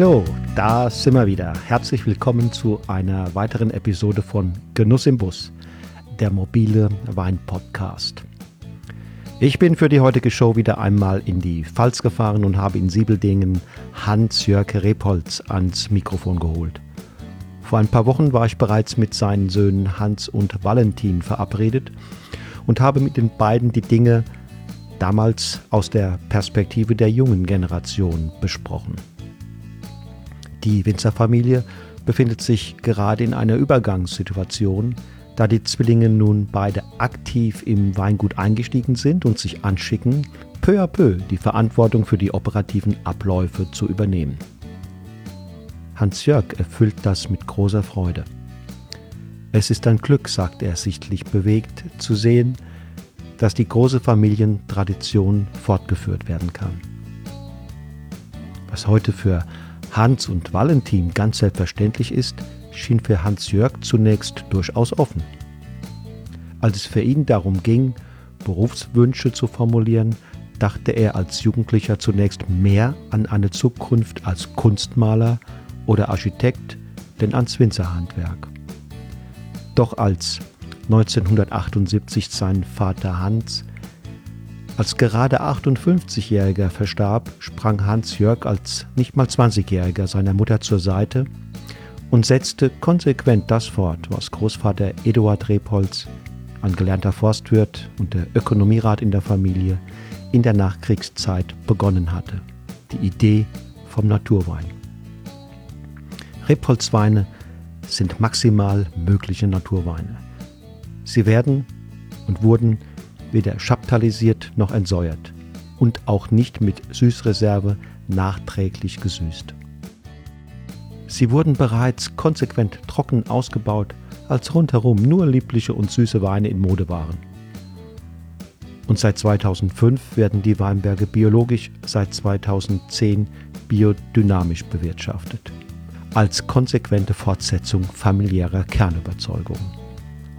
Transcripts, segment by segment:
Hallo, da sind wir wieder. Herzlich willkommen zu einer weiteren Episode von Genuss im Bus, der mobile Wein-Podcast. Ich bin für die heutige Show wieder einmal in die Pfalz gefahren und habe in Siebeldingen Hans-Jörg Repolz ans Mikrofon geholt. Vor ein paar Wochen war ich bereits mit seinen Söhnen Hans und Valentin verabredet und habe mit den beiden die Dinge damals aus der Perspektive der jungen Generation besprochen. Die Winzerfamilie befindet sich gerade in einer Übergangssituation, da die Zwillinge nun beide aktiv im Weingut eingestiegen sind und sich anschicken, peu à peu die Verantwortung für die operativen Abläufe zu übernehmen. Hans-Jörg erfüllt das mit großer Freude. Es ist ein Glück, sagt er sichtlich bewegt, zu sehen, dass die große Familientradition fortgeführt werden kann. Was heute für Hans und Valentin ganz selbstverständlich ist, schien für Hans-Jörg zunächst durchaus offen. Als es für ihn darum ging, Berufswünsche zu formulieren, dachte er als Jugendlicher zunächst mehr an eine Zukunft als Kunstmaler oder Architekt, denn ans Winzerhandwerk. Doch als 1978 sein Vater Hans als gerade 58-Jähriger verstarb, sprang Hans-Jörg als nicht mal 20-Jähriger seiner Mutter zur Seite und setzte konsequent das fort, was Großvater Eduard Repolz, ein gelernter Forstwirt und der Ökonomierat in der Familie, in der Nachkriegszeit begonnen hatte. Die Idee vom Naturwein. Repolzweine sind maximal mögliche Naturweine. Sie werden und wurden weder schaptalisiert noch entsäuert und auch nicht mit Süßreserve nachträglich gesüßt. Sie wurden bereits konsequent trocken ausgebaut, als rundherum nur liebliche und süße Weine in Mode waren. Und seit 2005 werden die Weinberge biologisch, seit 2010 biodynamisch bewirtschaftet, als konsequente Fortsetzung familiärer Kernüberzeugungen.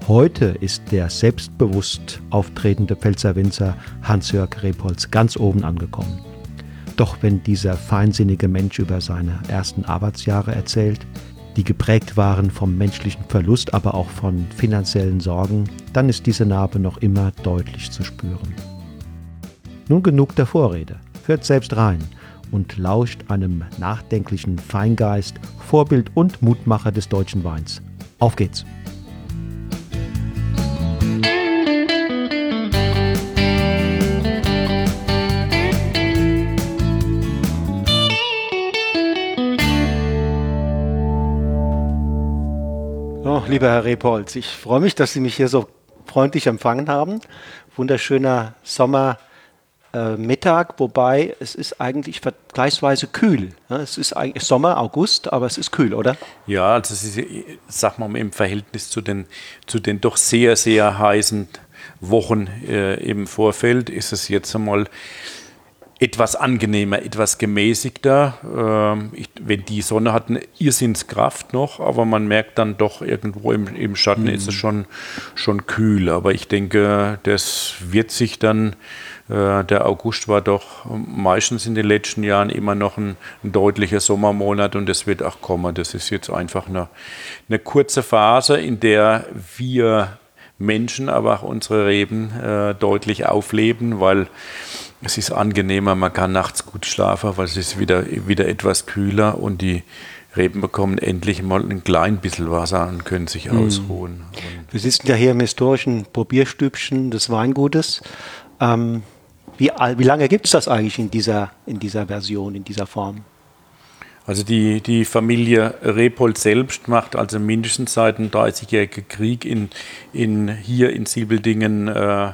Heute ist der selbstbewusst auftretende Pfälzer Winzer Hans-Jörg Repolz ganz oben angekommen. Doch wenn dieser feinsinnige Mensch über seine ersten Arbeitsjahre erzählt, die geprägt waren vom menschlichen Verlust, aber auch von finanziellen Sorgen, dann ist diese Narbe noch immer deutlich zu spüren. Nun genug der Vorrede. Hört selbst rein und lauscht einem nachdenklichen Feingeist, Vorbild und Mutmacher des deutschen Weins. Auf geht's! Oh, lieber Herr Repolz, ich freue mich, dass Sie mich hier so freundlich empfangen haben. Wunderschöner Sommermittag, äh, wobei es ist eigentlich vergleichsweise kühl. Es ist eigentlich Sommer, August, aber es ist kühl, oder? Ja, also es ist, sag mal, im Verhältnis zu den, zu den doch sehr, sehr heißen Wochen äh, im Vorfeld ist es jetzt einmal etwas angenehmer, etwas gemäßigter. Ähm, ich, wenn die Sonne hat eine Irrsinnskraft noch, aber man merkt dann doch irgendwo im, im Schatten mhm. ist es schon, schon kühl. Aber ich denke, das wird sich dann, äh, der August war doch meistens in den letzten Jahren immer noch ein, ein deutlicher Sommermonat und das wird auch kommen. Das ist jetzt einfach eine, eine kurze Phase, in der wir Menschen, aber auch unsere Reben äh, deutlich aufleben, weil es ist angenehmer, man kann nachts gut schlafen, weil es ist wieder, wieder etwas kühler und die Reben bekommen endlich mal ein klein bisschen Wasser und können sich mhm. ausruhen. Wir sitzen ja hier im historischen Probierstübchen des Weingutes. Ähm, wie, wie lange gibt es das eigentlich in dieser, in dieser Version, in dieser Form? Also die, die Familie Repold selbst macht also mindestens seit dem 30-jährigen Krieg in, in, hier in Siebeldingen äh,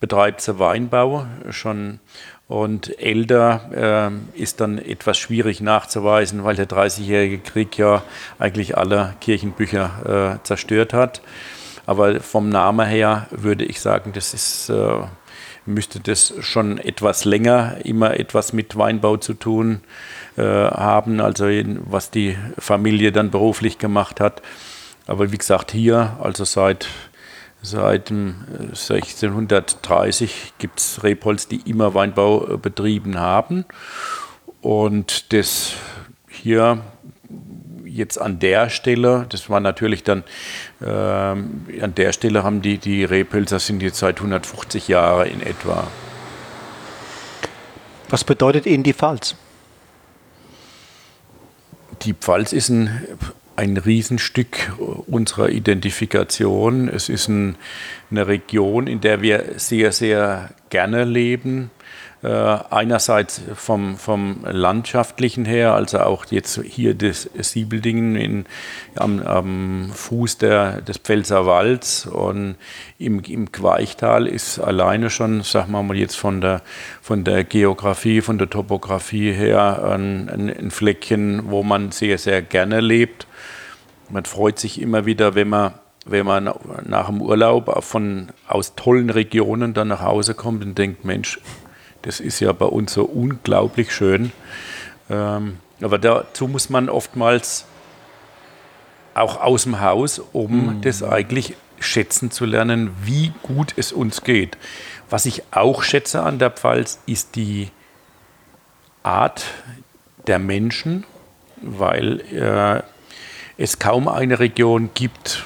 betreibt sie Weinbau schon und älter äh, ist dann etwas schwierig nachzuweisen, weil der 30-jährige Krieg ja eigentlich alle Kirchenbücher äh, zerstört hat. Aber vom Namen her würde ich sagen, das ist, äh, müsste das schon etwas länger immer etwas mit Weinbau zu tun äh, haben, also was die Familie dann beruflich gemacht hat. Aber wie gesagt, hier, also seit Seit 1630 gibt es Rebholz, die immer Weinbau äh, betrieben haben. Und das hier jetzt an der Stelle, das war natürlich dann, äh, an der Stelle haben die, die Rehpilzer sind jetzt seit 150 Jahren in etwa. Was bedeutet Ihnen die Pfalz? Die Pfalz ist ein, ein Riesenstück unserer Identifikation. Es ist ein, eine Region, in der wir sehr, sehr gerne leben. Äh, einerseits vom, vom landschaftlichen her, also auch jetzt hier das Siebeldingen in, am, am Fuß der, des Pfälzerwalds und im, im Queichtal ist alleine schon, sagen wir mal jetzt von der, von der Geografie, von der Topografie her ein, ein, ein Fleckchen, wo man sehr, sehr gerne lebt. Man freut sich immer wieder, wenn man wenn man nach dem Urlaub von, aus tollen Regionen dann nach Hause kommt und denkt, Mensch, das ist ja bei uns so unglaublich schön. Ähm, aber dazu muss man oftmals auch aus dem Haus, um mhm. das eigentlich schätzen zu lernen, wie gut es uns geht. Was ich auch schätze an der Pfalz, ist die Art der Menschen, weil äh, es kaum eine Region gibt,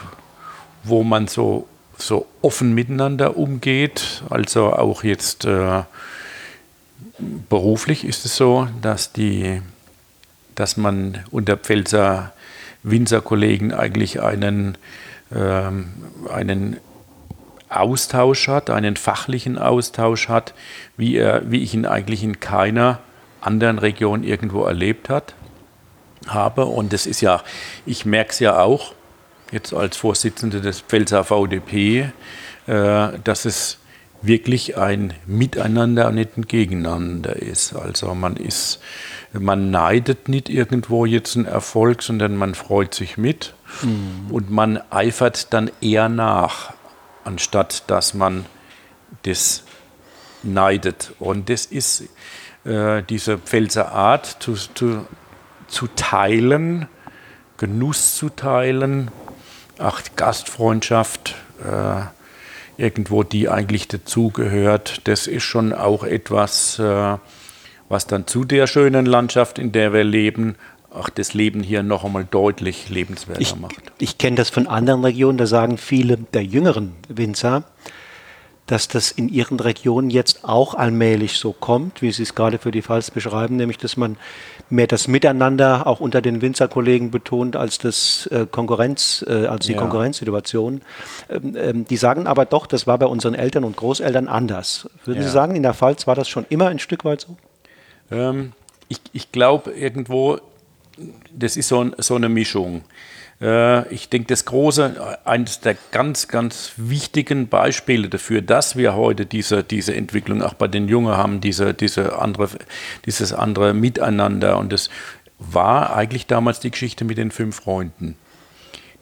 wo man so, so offen miteinander umgeht. Also auch jetzt äh, beruflich ist es so, dass, die, dass man unter Pfälzer Winzerkollegen eigentlich einen, ähm, einen Austausch hat, einen fachlichen Austausch hat, wie, er, wie ich ihn eigentlich in keiner anderen Region irgendwo erlebt hat, habe. Und das ist ja, ich merke es ja auch, jetzt als Vorsitzender des Pfälzer VDP, äh, dass es wirklich ein Miteinander und nicht ein Gegeneinander ist. Also man ist, man neidet nicht irgendwo jetzt einen Erfolg, sondern man freut sich mit mhm. und man eifert dann eher nach, anstatt dass man das neidet. Und das ist äh, diese Pfälzer Art zu, zu, zu teilen, Genuss zu teilen, auch Gastfreundschaft. Äh, irgendwo, die eigentlich dazugehört. Das ist schon auch etwas, äh, was dann zu der schönen Landschaft, in der wir leben, auch das Leben hier noch einmal deutlich lebenswerter ich, macht. Ich kenne das von anderen Regionen, da sagen viele der jüngeren Winzer, dass das in ihren Regionen jetzt auch allmählich so kommt, wie Sie es gerade für die Pfalz beschreiben, nämlich dass man mehr das Miteinander auch unter den Winzerkollegen betont als das äh, Konkurrenz, äh, als die ja. Konkurrenzsituation. Ähm, ähm, die sagen aber doch, das war bei unseren Eltern und Großeltern anders. Würden ja. Sie sagen, in der Pfalz war das schon immer ein Stück weit so? Ähm, ich ich glaube irgendwo, das ist so, so eine Mischung. Äh, ich denke, das große, eines der ganz, ganz wichtigen Beispiele dafür, dass wir heute diese, diese Entwicklung auch bei den Jungen haben, diese, diese andere, dieses andere Miteinander. Und das war eigentlich damals die Geschichte mit den fünf Freunden.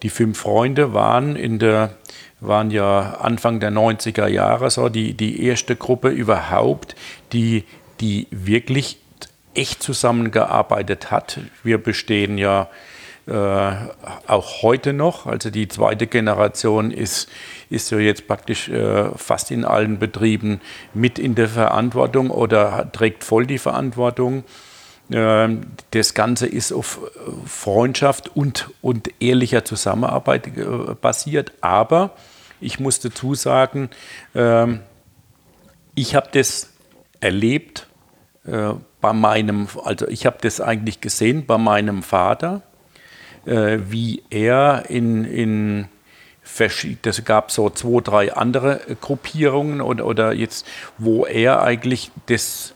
Die fünf Freunde waren in der waren ja Anfang der 90er Jahre so die, die erste Gruppe überhaupt, die, die wirklich echt zusammengearbeitet hat. Wir bestehen ja äh, auch heute noch. Also die zweite Generation ist, ist so jetzt praktisch äh, fast in allen Betrieben mit in der Verantwortung oder trägt voll die Verantwortung. Ähm, das Ganze ist auf Freundschaft und, und ehrlicher Zusammenarbeit äh, basiert. Aber ich muss dazu sagen, ähm, ich habe das erlebt äh, bei meinem, also ich habe das eigentlich gesehen bei meinem Vater wie er in, in das gab so zwei, drei andere Gruppierungen oder, oder jetzt, wo er eigentlich das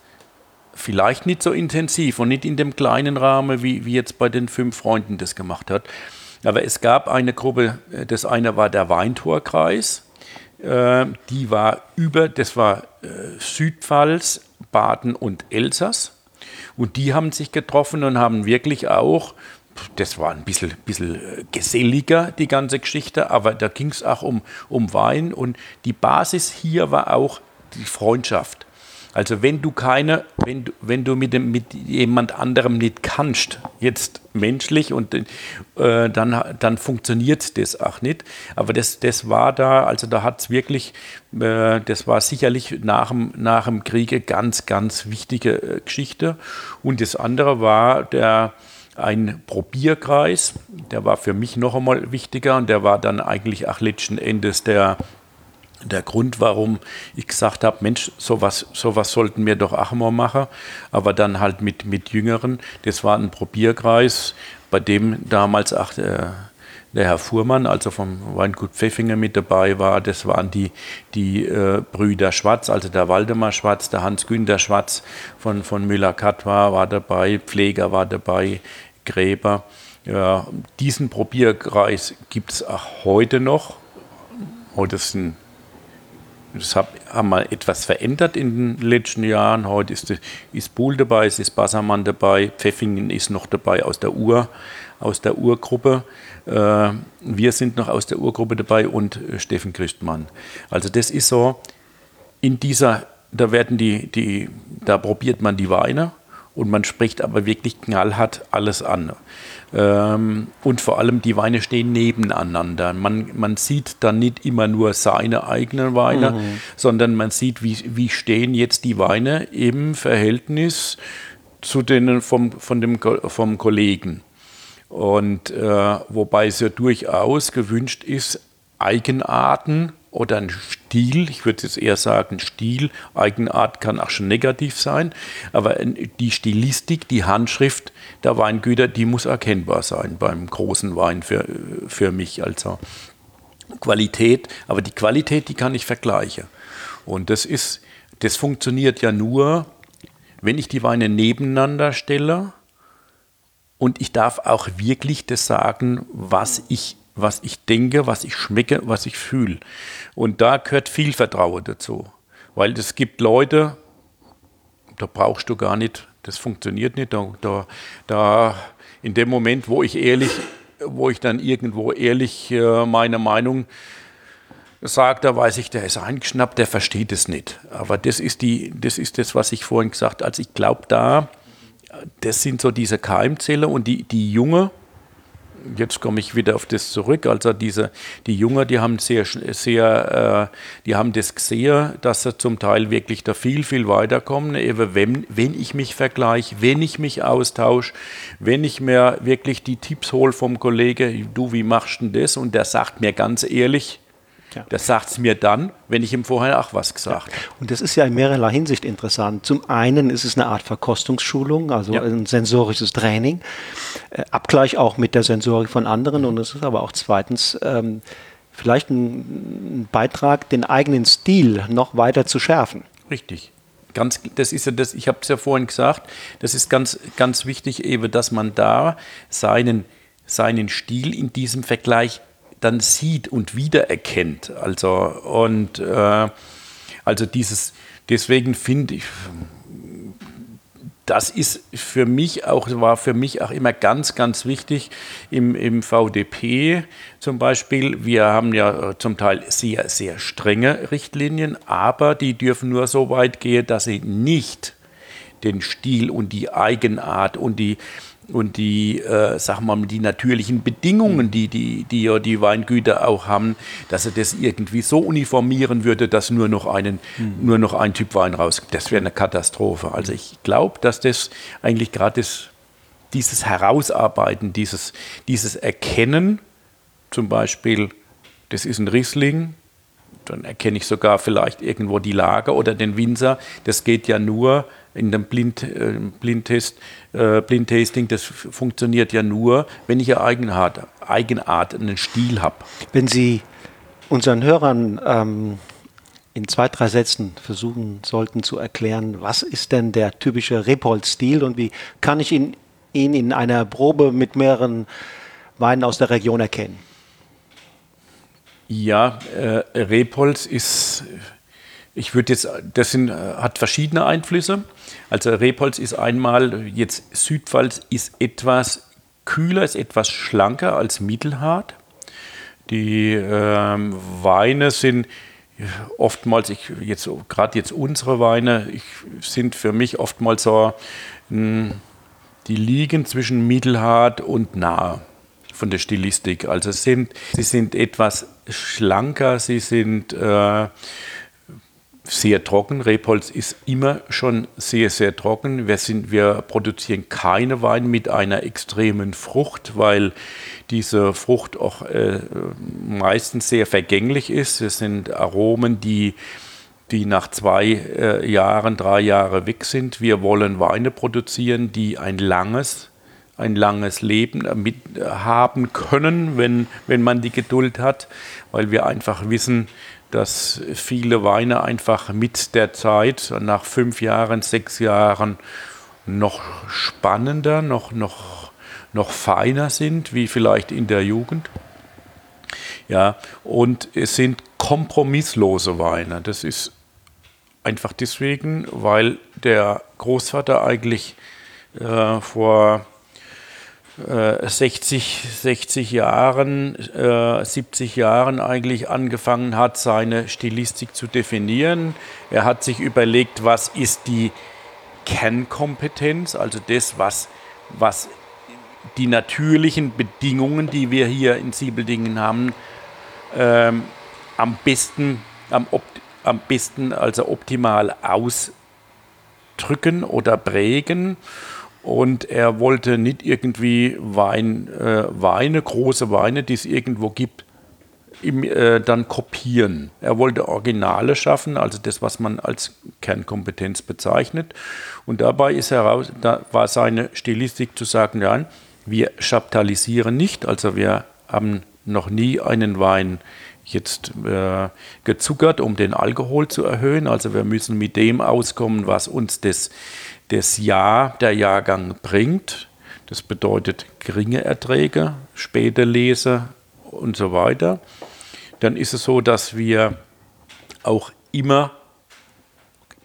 vielleicht nicht so intensiv und nicht in dem kleinen Rahmen, wie, wie jetzt bei den fünf Freunden das gemacht hat. Aber es gab eine Gruppe, äh, das eine war der Weintorkreis, äh, die war über, das war Südpfalz, Baden und Elsass. Und die haben sich getroffen und haben wirklich auch das war ein bisschen, bisschen äh, geselliger, die ganze Geschichte, aber da ging es auch um, um Wein und die Basis hier war auch die Freundschaft. Also wenn du keine, wenn du, wenn du mit, dem, mit jemand anderem nicht kannst, jetzt menschlich und äh, dann, dann funktioniert das auch nicht. Aber das, das war da, also da hat es wirklich, äh, das war sicherlich nach dem, nach dem Krieg ganz, ganz wichtige äh, Geschichte. Und das andere war der, ein Probierkreis, der war für mich noch einmal wichtiger und der war dann eigentlich auch letzten Endes der, der Grund, warum ich gesagt habe, Mensch, sowas, sowas sollten wir doch auch mal machen, aber dann halt mit, mit Jüngeren. Das war ein Probierkreis, bei dem damals auch der, der Herr Fuhrmann, also vom Weingut Pfeffinger mit dabei war. Das waren die, die äh, Brüder Schwarz, also der Waldemar Schwarz, der Hans-Günter Schwarz von, von Müller-Katwa war dabei, Pfleger war dabei, Gräber. Ja, diesen Probierkreis gibt es auch heute noch. Heute sind das haben wir etwas verändert in den letzten Jahren. Heute ist, ist Buhl dabei, es ist Bassermann dabei, Pfeffingen ist noch dabei aus der Ur, aus der Urgruppe. Äh, wir sind noch aus der Urgruppe dabei und äh, Steffen Christmann. Also das ist so, in dieser, da werden die, die, da probiert man die Weine und man spricht aber wirklich knallhart alles an. Ähm, und vor allem die Weine stehen nebeneinander. Man, man sieht dann nicht immer nur seine eigenen Weine, mhm. sondern man sieht, wie, wie stehen jetzt die Weine im Verhältnis zu denen vom, von dem, vom Kollegen. Und äh, wobei es ja durchaus gewünscht ist, Eigenarten oder ein Stil, ich würde jetzt eher sagen Stil, Eigenart kann auch schon negativ sein, aber die Stilistik, die Handschrift der Weingüter, die muss erkennbar sein beim großen Wein für, für mich. Also Qualität, aber die Qualität, die kann ich vergleichen. Und das ist, das funktioniert ja nur, wenn ich die Weine nebeneinander stelle und ich darf auch wirklich das sagen, was ich, was ich denke, was ich schmecke, was ich fühle. Und da gehört viel Vertrauen dazu. Weil es gibt Leute, da brauchst du gar nicht, das funktioniert nicht. Da, da, da in dem Moment, wo ich ehrlich, wo ich dann irgendwo ehrlich äh, meine Meinung sage, da weiß ich, der ist eingeschnappt, der versteht es nicht. Aber das ist, die, das, ist das, was ich vorhin gesagt habe. Also ich glaube da, das sind so diese Keimzelle und die, die Junge, jetzt komme ich wieder auf das zurück, also diese, die Jungen, die haben sehr, sehr, äh, die haben das gesehen, dass sie zum Teil wirklich da viel, viel weiterkommen, eben wenn, wenn ich mich vergleiche, wenn ich mich austausche, wenn ich mir wirklich die Tipps hole vom Kollegen, du, wie machst du denn das? Und der sagt mir ganz ehrlich, ja. Das sagt es mir dann, wenn ich ihm vorher auch was gesagt habe. Und das ist ja in mehrerlei Hinsicht interessant. Zum einen ist es eine Art Verkostungsschulung, also ja. ein sensorisches Training, äh, Abgleich auch mit der Sensorik von anderen. Und es ist aber auch zweitens ähm, vielleicht ein, ein Beitrag, den eigenen Stil noch weiter zu schärfen. Richtig. Ganz, das ist ja das, ich habe es ja vorhin gesagt, das ist ganz, ganz wichtig eben, dass man da seinen, seinen Stil in diesem Vergleich dann sieht und wiedererkennt. Also, und äh, also dieses, deswegen finde ich, das ist für mich auch, war für mich auch immer ganz, ganz wichtig im, im VDP zum Beispiel. Wir haben ja zum Teil sehr, sehr strenge Richtlinien, aber die dürfen nur so weit gehen, dass sie nicht den Stil und die Eigenart und die, und die, äh, sag mal, die natürlichen Bedingungen, die die, die ja die Weingüter auch haben, dass er das irgendwie so uniformieren würde, dass nur noch, einen, mhm. nur noch ein Typ Wein rauskommt. Das wäre eine Katastrophe. Also ich glaube, dass das eigentlich gerade dieses Herausarbeiten, dieses, dieses Erkennen, zum Beispiel, das ist ein Riesling, dann erkenne ich sogar vielleicht irgendwo die Lage oder den Winzer. Das geht ja nur, in dem Blind, äh, Blindtest, äh, Blindtasting, das funktioniert ja nur, wenn ich eine Eigenart, Eigenart einen Stil habe. Wenn Sie unseren Hörern ähm, in zwei, drei Sätzen versuchen sollten zu erklären, was ist denn der typische Repold-Stil und wie kann ich ihn, ihn in einer Probe mit mehreren Weinen aus der Region erkennen? Ja, äh, Repolz ist ich würde jetzt, das sind, hat verschiedene Einflüsse. Also Rebholz ist einmal, jetzt Südpfalz ist etwas kühler, ist etwas schlanker als Mittelhart. Die ähm, Weine sind oftmals, ich, jetzt, gerade jetzt unsere Weine, ich, sind für mich oftmals so, mh, hm, die liegen zwischen Mittelhart und nah von der Stilistik. Also sind, sie sind etwas schlanker, sie sind äh, sehr trocken. Rebholz ist immer schon sehr, sehr trocken. Wir, sind, wir produzieren keine Weine mit einer extremen Frucht, weil diese Frucht auch äh, meistens sehr vergänglich ist. Es sind Aromen, die, die nach zwei äh, Jahren, drei Jahren weg sind. Wir wollen Weine produzieren, die ein langes, ein langes Leben mit haben können, wenn, wenn man die Geduld hat, weil wir einfach wissen, dass viele Weine einfach mit der Zeit, nach fünf Jahren, sechs Jahren, noch spannender, noch, noch, noch feiner sind, wie vielleicht in der Jugend. Ja, und es sind kompromisslose Weine. Das ist einfach deswegen, weil der Großvater eigentlich äh, vor 60, äh, 60 Jahren, äh, 70 Jahren eigentlich angefangen hat, seine Stilistik zu definieren. Er hat sich überlegt, was ist die Kernkompetenz, also das, was, was die natürlichen Bedingungen, die wir hier in Siebeldingen haben, ähm, am besten, am, am besten, also optimal ausdrücken oder prägen und er wollte nicht irgendwie Wein, äh, Weine, große Weine, die es irgendwo gibt, im, äh, dann kopieren. Er wollte Originale schaffen, also das, was man als Kernkompetenz bezeichnet. Und dabei ist heraus, da war seine Stilistik zu sagen, ja, wir chaptalisieren nicht, also wir haben noch nie einen Wein jetzt äh, gezuckert, um den Alkohol zu erhöhen. Also wir müssen mit dem auskommen, was uns das das Jahr der Jahrgang bringt. Das bedeutet geringe Erträge, späte Lese und so weiter. Dann ist es so, dass wir auch immer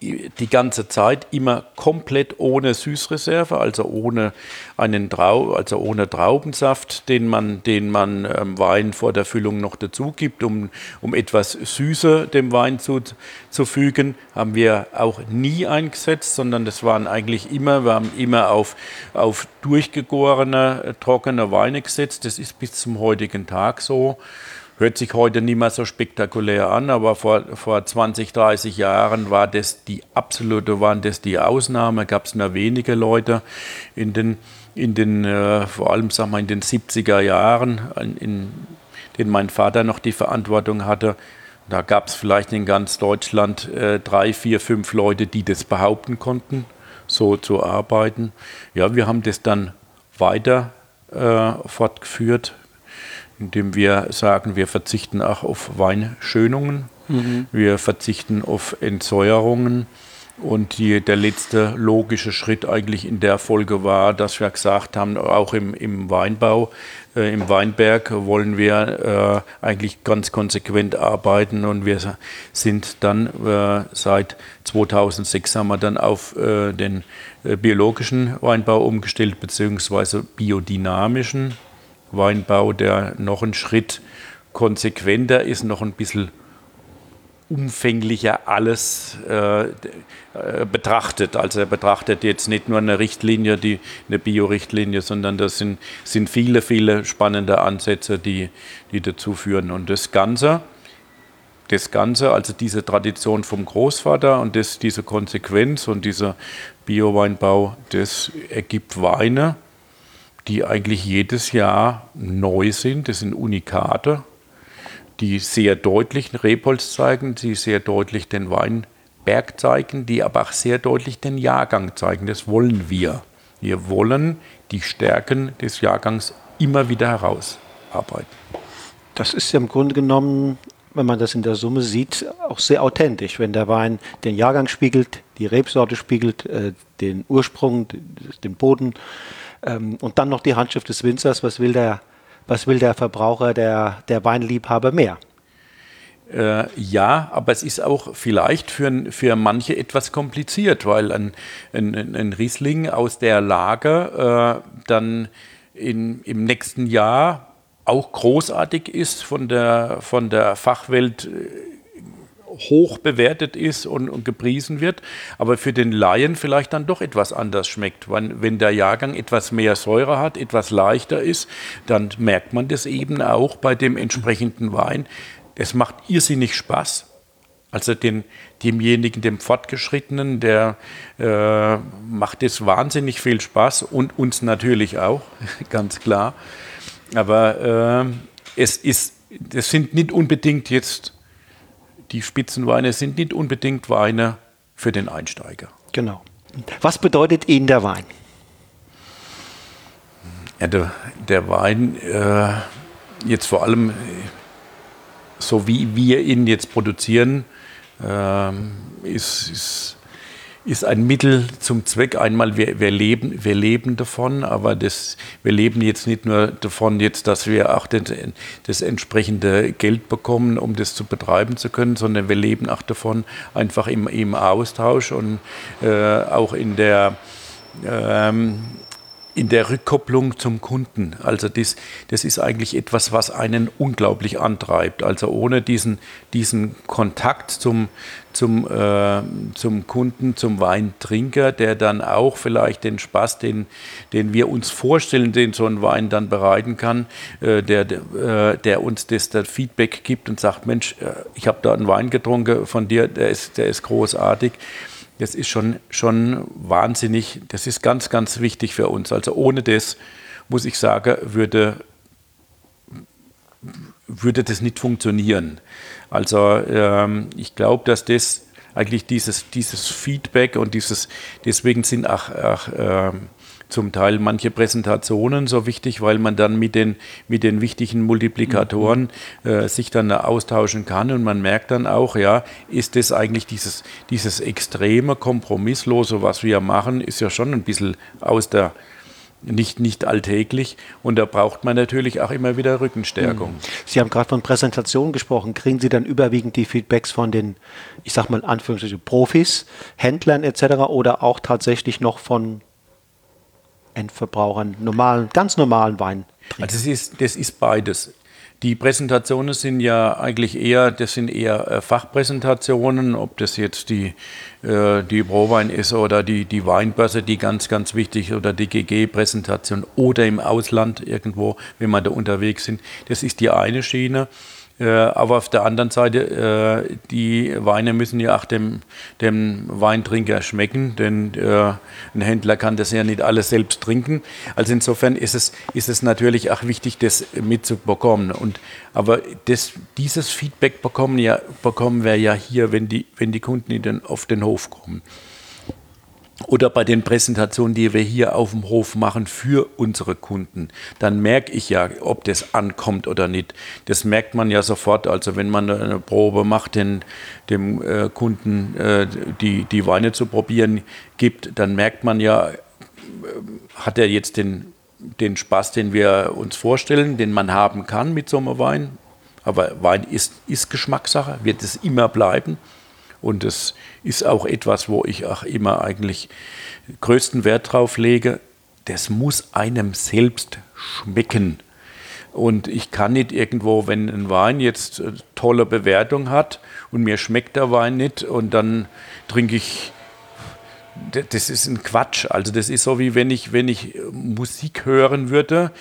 die ganze Zeit immer komplett ohne Süßreserve, also ohne einen Trau also ohne Traubensaft, den man, den man ähm, Wein vor der Füllung noch dazu gibt, um, um etwas Süße dem Wein zuzufügen, haben wir auch nie eingesetzt, sondern das waren eigentlich immer, wir haben immer auf, auf durchgegorene, trockene Weine gesetzt. Das ist bis zum heutigen Tag so. Hört sich heute nicht mehr so spektakulär an, aber vor, vor 20, 30 Jahren war das die absolute, waren das die Ausnahme, gab es nur wenige Leute in den, in den äh, vor allem sagen wir, in den 70er Jahren, in, in denen mein Vater noch die Verantwortung hatte. Da gab es vielleicht in ganz Deutschland äh, drei, vier, fünf Leute, die das behaupten konnten, so zu arbeiten. Ja, wir haben das dann weiter äh, fortgeführt indem wir sagen, wir verzichten auch auf Weinschönungen, mhm. wir verzichten auf Entsäuerungen. Und die, der letzte logische Schritt eigentlich in der Folge war, dass wir gesagt haben, auch im, im Weinbau, äh, im Weinberg wollen wir äh, eigentlich ganz konsequent arbeiten und wir sind dann äh, seit 2006 haben wir dann auf äh, den äh, biologischen Weinbau umgestellt, beziehungsweise biodynamischen Weinbau, der noch einen Schritt konsequenter ist, noch ein bisschen umfänglicher alles äh, äh, betrachtet. Also er betrachtet jetzt nicht nur eine Richtlinie, die, eine Bio-Richtlinie, sondern das sind, sind viele, viele spannende Ansätze, die, die dazu führen. Und das Ganze, das Ganze, also diese Tradition vom Großvater und das, diese Konsequenz und dieser Bio-Weinbau, das ergibt Weine, die eigentlich jedes Jahr neu sind. Das sind Unikate, die sehr deutlich Rebholz zeigen, die sehr deutlich den Weinberg zeigen, die aber auch sehr deutlich den Jahrgang zeigen. Das wollen wir. Wir wollen die Stärken des Jahrgangs immer wieder herausarbeiten. Das ist ja im Grunde genommen, wenn man das in der Summe sieht, auch sehr authentisch, wenn der Wein den Jahrgang spiegelt, die Rebsorte spiegelt, äh, den Ursprung, den Boden ähm, und dann noch die Handschrift des Winzers. Was will der, was will der Verbraucher, der, der Weinliebhaber mehr? Äh, ja, aber es ist auch vielleicht für, für manche etwas kompliziert, weil ein, ein, ein Riesling aus der Lage äh, dann in, im nächsten Jahr auch großartig ist, von der, von der Fachwelt äh, hoch bewertet ist und, und, gepriesen wird, aber für den Laien vielleicht dann doch etwas anders schmeckt. Wenn, wenn der Jahrgang etwas mehr Säure hat, etwas leichter ist, dann merkt man das eben auch bei dem entsprechenden Wein. Es macht irrsinnig Spaß, Also den, demjenigen, dem Fortgeschrittenen, der äh, macht es wahnsinnig viel Spaß und uns natürlich auch, ganz klar. Aber äh, es ist, das sind nicht unbedingt jetzt, die Spitzenweine sind nicht unbedingt Weine für den Einsteiger. Genau. Was bedeutet Ihnen der Wein? Ja, der, der Wein, äh, jetzt vor allem so wie wir ihn jetzt produzieren, ähm, ist, ist, ist ein Mittel zum Zweck. Einmal, wir, wir, leben, wir leben davon, aber das, wir leben jetzt nicht nur davon, jetzt, dass wir auch den, das entsprechende Geld bekommen, um das zu betreiben zu können, sondern wir leben auch davon, einfach im, im Austausch und äh, auch in der ähm, in der Rückkopplung zum Kunden. Also das, das ist eigentlich etwas, was einen unglaublich antreibt. Also ohne diesen, diesen Kontakt zum, zum, äh, zum Kunden, zum Weintrinker, der dann auch vielleicht den Spaß, den, den wir uns vorstellen, den so ein Wein dann bereiten kann, äh, der, äh, der uns das, das Feedback gibt und sagt, Mensch, äh, ich habe da einen Wein getrunken von dir, der ist, der ist großartig das ist schon, schon wahnsinnig, das ist ganz, ganz wichtig für uns. Also ohne das, muss ich sagen, würde, würde das nicht funktionieren. Also ähm, ich glaube, dass das eigentlich dieses, dieses Feedback und dieses, deswegen sind auch, auch ähm, zum Teil manche Präsentationen so wichtig, weil man dann mit den, mit den wichtigen Multiplikatoren mhm. äh, sich dann austauschen kann und man merkt dann auch, ja, ist das eigentlich dieses, dieses extreme, kompromisslose, was wir machen, ist ja schon ein bisschen aus der, nicht, nicht alltäglich und da braucht man natürlich auch immer wieder Rückenstärkung. Mhm. Sie haben gerade von Präsentationen gesprochen. Kriegen Sie dann überwiegend die Feedbacks von den, ich sag mal in Anführungsstrichen, Profis, Händlern etc. oder auch tatsächlich noch von Endverbrauchern normalen, ganz normalen Wein trinken? Also das ist, das ist beides. Die Präsentationen sind ja eigentlich eher, das sind eher äh, Fachpräsentationen, ob das jetzt die, äh, die Prowein ist oder die, die Weinbörse, die ganz, ganz wichtig oder die GG-Präsentation oder im Ausland irgendwo, wenn wir da unterwegs sind. Das ist die eine Schiene. Äh, aber auf der anderen Seite, äh, die Weine müssen ja auch dem, dem Weintrinker schmecken, denn äh, ein Händler kann das ja nicht alles selbst trinken. Also insofern ist es, ist es natürlich auch wichtig, das mitzubekommen. Und, aber das, dieses Feedback bekommen, ja, bekommen wir ja hier, wenn die, wenn die Kunden den, auf den Hof kommen oder bei den Präsentationen, die wir hier auf dem Hof machen für unsere Kunden, dann merke ich ja, ob das ankommt oder nicht. Das merkt man ja sofort. Also wenn man eine Probe macht, den, dem äh, Kunden äh, die, die Weine zu probieren gibt, dann merkt man ja, äh, hat er jetzt den, den Spaß, den wir uns vorstellen, den man haben kann mit so einem Wein. Aber Wein ist, ist Geschmackssache, wird es immer bleiben. Und das ist auch etwas, wo ich auch immer eigentlich größten Wert drauf lege. Das muss einem selbst schmecken. Und ich kann nicht irgendwo, wenn ein Wein jetzt äh, tolle Bewertung hat und mir schmeckt der Wein nicht und dann trinke ich das ist ein Quatsch. Also das ist so wie wenn ich, wenn ich Musik hören würde,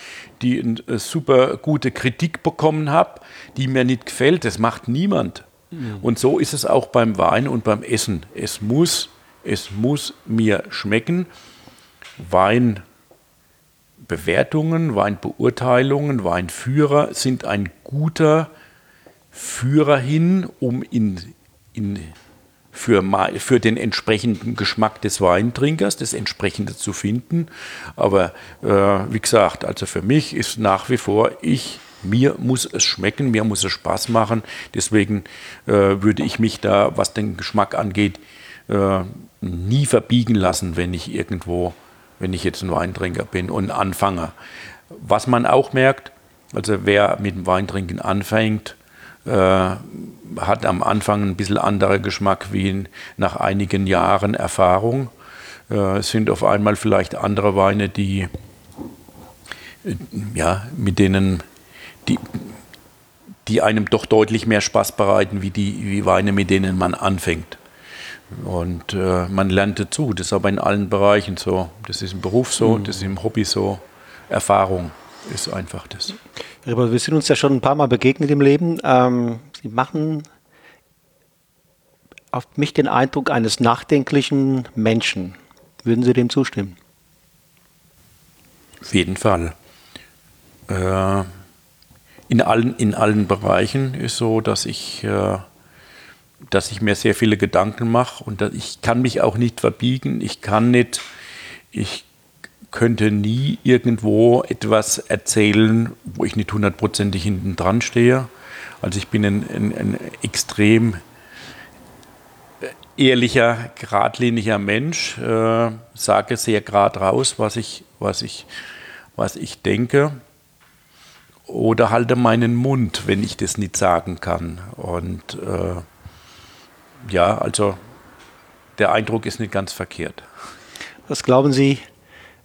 die eine äh, super gute Kritik bekommen habe, die mir nicht gefällt. Das macht niemand. Mhm. Und so ist es auch beim Wein und beim Essen. Es muss, es muss mir schmecken. Weinbewertungen, Weinbeurteilungen, Weinführer sind ein guter Führer hin, um in, in, für, für den entsprechenden Geschmack des Weintrinkers das entsprechende zu finden. Aber äh, wie gesagt, also für mich ist nach wie vor, ich mir muss es schmecken, mir muss es Spaß machen. Deswegen äh, würde ich mich da, was den Geschmack angeht, äh, nie verbiegen lassen, wenn ich irgendwo, wenn ich jetzt ein Weintrinker bin und anfange. Was man auch merkt, also wer mit dem Weintrinken anfängt, äh, hat am Anfang ein bisschen anderer Geschmack wie nach einigen Jahren Erfahrung. Äh, es sind auf einmal vielleicht andere Weine, die äh, ja, mit denen die, die einem doch deutlich mehr Spaß bereiten, wie die wie Weine, mit denen man anfängt. Und äh, man lernt dazu. Das ist aber in allen Bereichen so. Das ist im Beruf so, mhm. das ist im Hobby so. Erfahrung ist einfach das. wir sind uns ja schon ein paar Mal begegnet im Leben. Ähm, Sie machen auf mich den Eindruck eines nachdenklichen Menschen. Würden Sie dem zustimmen? Auf jeden Fall. Äh, in, allen, in allen Bereichen ist so, dass ich, äh, dass ich mir sehr viele Gedanken mache und ich kann mich auch nicht verbiegen. Ich kann nicht, ich könnte nie irgendwo etwas erzählen, wo ich nicht hundertprozentig hinten dran stehe. Also ich bin ein, ein, ein extrem ehrlicher, geradliniger Mensch, äh, sage sehr gerade raus, was ich, was, ich, was ich denke. Oder halte meinen Mund, wenn ich das nicht sagen kann. Und äh, ja, also der Eindruck ist nicht ganz verkehrt. Was glauben Sie,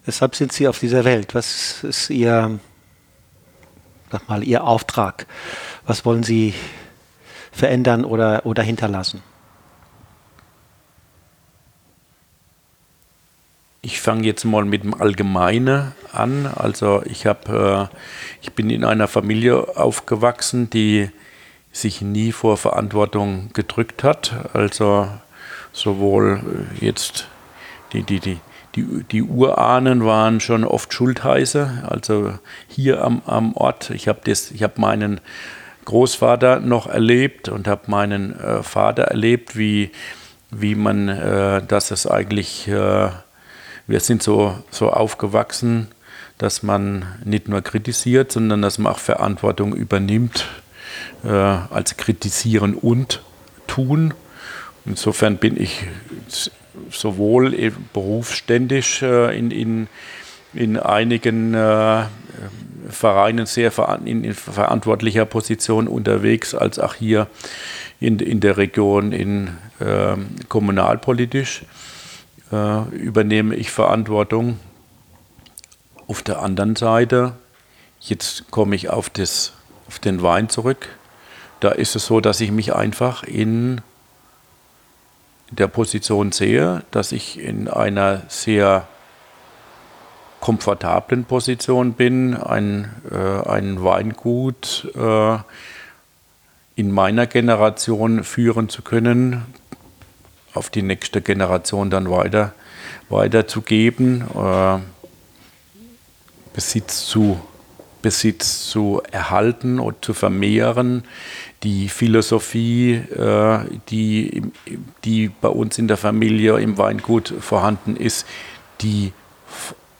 weshalb sind Sie auf dieser Welt? Was ist Ihr, sag mal, Ihr Auftrag? Was wollen Sie verändern oder, oder hinterlassen? Ich fange jetzt mal mit dem Allgemeinen an. Also ich habe, äh, ich bin in einer Familie aufgewachsen, die sich nie vor Verantwortung gedrückt hat. Also sowohl äh, jetzt die, die, die, die, die Urahnen waren schon oft Schultheiße. Also hier am, am Ort, ich habe hab meinen Großvater noch erlebt und habe meinen äh, Vater erlebt, wie, wie man, äh, dass es eigentlich äh, wir sind so, so aufgewachsen, dass man nicht nur kritisiert, sondern dass man auch Verantwortung übernimmt, äh, als kritisieren und tun. Insofern bin ich sowohl berufsständig äh, in, in, in einigen äh, Vereinen sehr in, in, verantwortlicher Position unterwegs, als auch hier in, in der Region in äh, kommunalpolitisch äh, übernehme ich Verantwortung. Auf der anderen Seite, jetzt komme ich auf, das, auf den Wein zurück, da ist es so, dass ich mich einfach in der Position sehe, dass ich in einer sehr komfortablen Position bin, ein, äh, ein Weingut äh, in meiner Generation führen zu können, auf die nächste Generation dann weiter, weiterzugeben, äh, Besitz zu, Besitz zu erhalten und zu vermehren, die Philosophie, äh, die, die bei uns in der Familie im Weingut vorhanden ist, die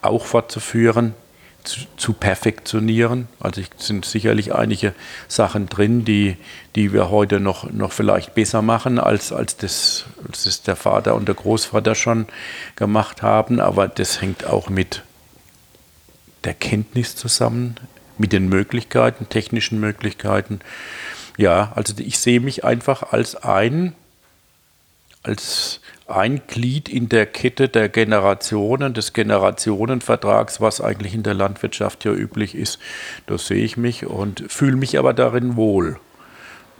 auch fortzuführen zu, zu perfektionieren. Also es sind sicherlich einige Sachen drin, die, die wir heute noch, noch vielleicht besser machen, als, als, das, als das der Vater und der Großvater schon gemacht haben. Aber das hängt auch mit der Kenntnis zusammen, mit den Möglichkeiten, technischen Möglichkeiten. Ja, also ich sehe mich einfach als ein, als ein Glied in der Kette der Generationen, des Generationenvertrags, was eigentlich in der Landwirtschaft ja üblich ist. Da sehe ich mich und fühle mich aber darin wohl.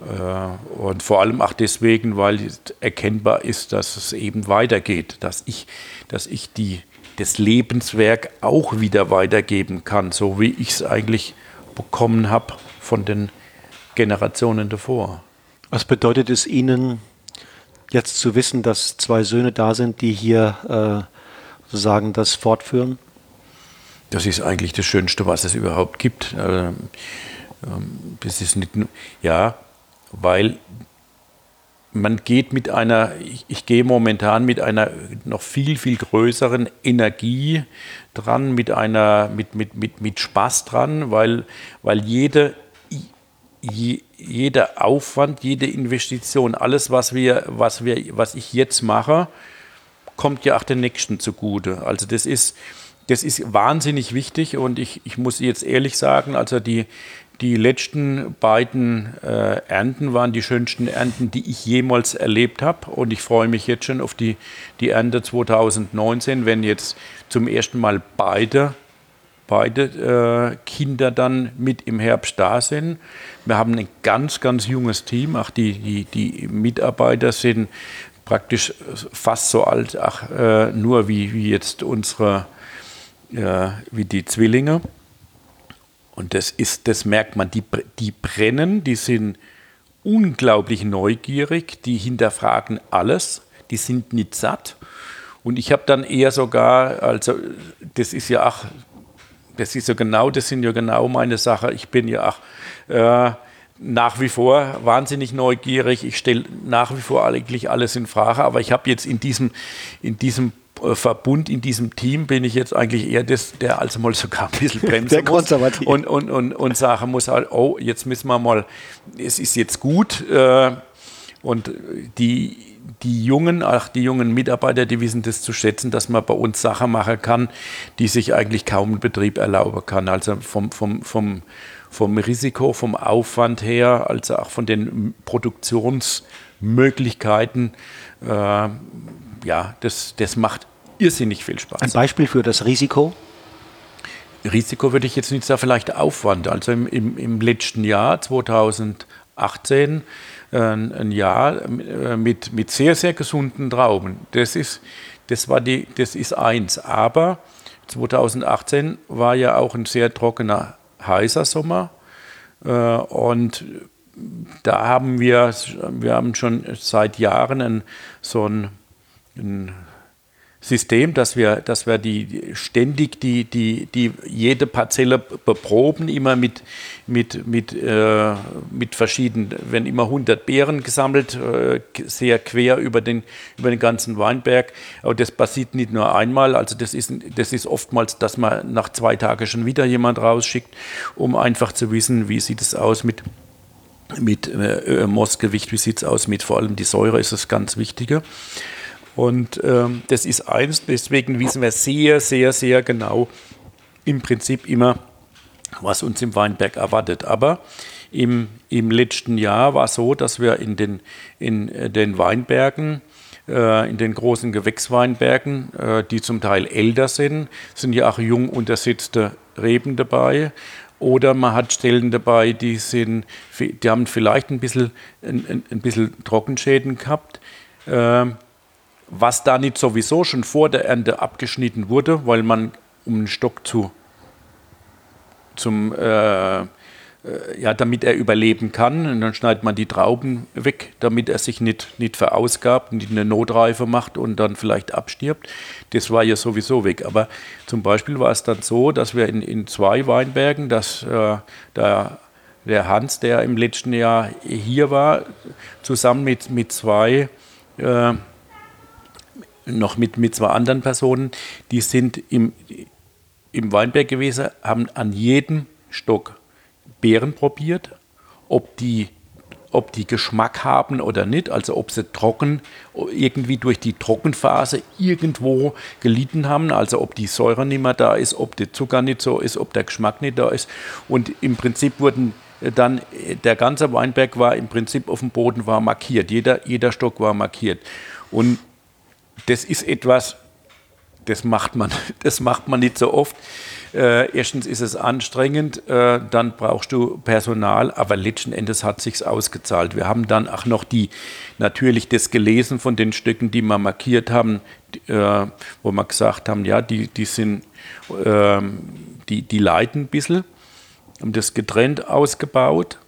Äh, und vor allem auch deswegen, weil erkennbar ist, dass es eben weitergeht, dass ich, dass ich die, das Lebenswerk auch wieder weitergeben kann, so wie ich es eigentlich bekommen habe von den Generationen davor. Was bedeutet es Ihnen, jetzt zu wissen, dass zwei Söhne da sind, die hier äh, sozusagen das fortführen? Das ist eigentlich das Schönste, was es überhaupt gibt. Ähm, ähm, das ist nicht ja, weil man geht mit einer, ich, ich, gehe momentan mit einer noch viel, viel größeren Energie dran, mit einer, mit, mit, mit, mit Spaß dran, weil, weil jede je, jeder Aufwand, jede Investition, alles, was, wir, was, wir, was ich jetzt mache, kommt ja auch den Nächsten zugute. Also das ist, das ist wahnsinnig wichtig und ich, ich muss jetzt ehrlich sagen, also die, die letzten beiden äh, Ernten waren die schönsten Ernten, die ich jemals erlebt habe. Und ich freue mich jetzt schon auf die, die Ernte 2019, wenn jetzt zum ersten Mal beide beide äh, Kinder dann mit im Herbst da sind. Wir haben ein ganz, ganz junges Team. Auch die, die, die Mitarbeiter sind praktisch fast so alt, ach, äh, nur wie, wie jetzt unsere, äh, wie die Zwillinge. Und das ist, das merkt man, die, die brennen, die sind unglaublich neugierig, die hinterfragen alles, die sind nicht satt. Und ich habe dann eher sogar, also das ist ja auch, das ist ja genau, das sind ja genau meine Sachen. Ich bin ja auch äh, nach wie vor wahnsinnig neugierig. Ich stelle nach wie vor eigentlich alles in Frage, aber ich habe jetzt in diesem, in diesem äh, Verbund in diesem Team bin ich jetzt eigentlich eher das, der also mal sogar ein bisschen bremsen der muss und, und, und, und sagen muss, halt, oh, jetzt müssen wir mal, es ist jetzt gut äh, und die, die jungen, auch die jungen Mitarbeiter, die wissen das zu schätzen, dass man bei uns Sachen machen kann, die sich eigentlich kaum ein Betrieb erlauben kann. Also vom, vom, vom, vom Risiko, vom Aufwand her, also auch von den Produktionsmöglichkeiten. Äh, ja, das, das macht irrsinnig viel Spaß. Ein Beispiel für das Risiko? Risiko würde ich jetzt nicht sagen, vielleicht Aufwand. Also im, im, im letzten Jahr, 2018, äh, ein Jahr äh, mit, mit sehr, sehr gesunden Trauben. Das ist, das, war die, das ist eins. Aber 2018 war ja auch ein sehr trockener, heißer Sommer. Äh, und da haben wir, wir haben schon seit Jahren ein, so ein ein System, dass wir, dass wir die ständig die, die, die jede Parzelle beproben, immer mit, mit, mit, äh, mit verschiedenen, wenn immer 100 Beeren gesammelt, äh, sehr quer über den, über den ganzen Weinberg. Aber das passiert nicht nur einmal, also das ist, das ist oftmals, dass man nach zwei Tagen schon wieder jemand rausschickt, um einfach zu wissen, wie sieht es aus mit, mit äh, Mossgewicht, wie sieht es aus mit vor allem die Säure, ist das ganz Wichtige. Und ähm, das ist eins, deswegen wissen wir sehr, sehr, sehr genau im Prinzip immer, was uns im Weinberg erwartet. Aber im, im letzten Jahr war es so, dass wir in den, in äh, den Weinbergen, äh, in den großen Gewächsweinbergen, äh, die zum Teil älter sind, sind ja auch jung untersetzte Reben dabei. Oder man hat Stellen dabei, die, sind, die haben vielleicht ein bisschen, ein, ein bisschen Trockenschäden gehabt. Was da nicht sowieso schon vor der Ernte abgeschnitten wurde, weil man, um einen Stock zu, zum, äh, äh, ja, damit er überleben kann, und dann schneidet man die Trauben weg, damit er sich nicht, nicht verausgabt, nicht eine Notreife macht und dann vielleicht abstirbt. Das war ja sowieso weg. Aber zum Beispiel war es dann so, dass wir in, in zwei Weinbergen, dass äh, der, der Hans, der im letzten Jahr hier war, zusammen mit, mit zwei äh, noch mit, mit zwei anderen Personen, die sind im, im Weinberg gewesen, haben an jedem Stock Beeren probiert, ob die, ob die Geschmack haben oder nicht, also ob sie trocken, irgendwie durch die Trockenphase irgendwo gelitten haben, also ob die Säure nicht mehr da ist, ob der Zucker nicht so ist, ob der Geschmack nicht da ist. Und im Prinzip wurden dann, der ganze Weinberg war im Prinzip auf dem Boden war markiert, jeder, jeder Stock war markiert. Und das ist etwas, das macht man, das macht man nicht so oft. Äh, erstens ist es anstrengend, äh, dann brauchst du Personal, aber letzten Endes hat sich's ausgezahlt. Wir haben dann auch noch die natürlich das gelesen von den Stücken, die wir markiert haben, äh, wo wir gesagt haben, ja, die, die sind, ähm, die, die leiden ein bisschen, haben das getrennt ausgebaut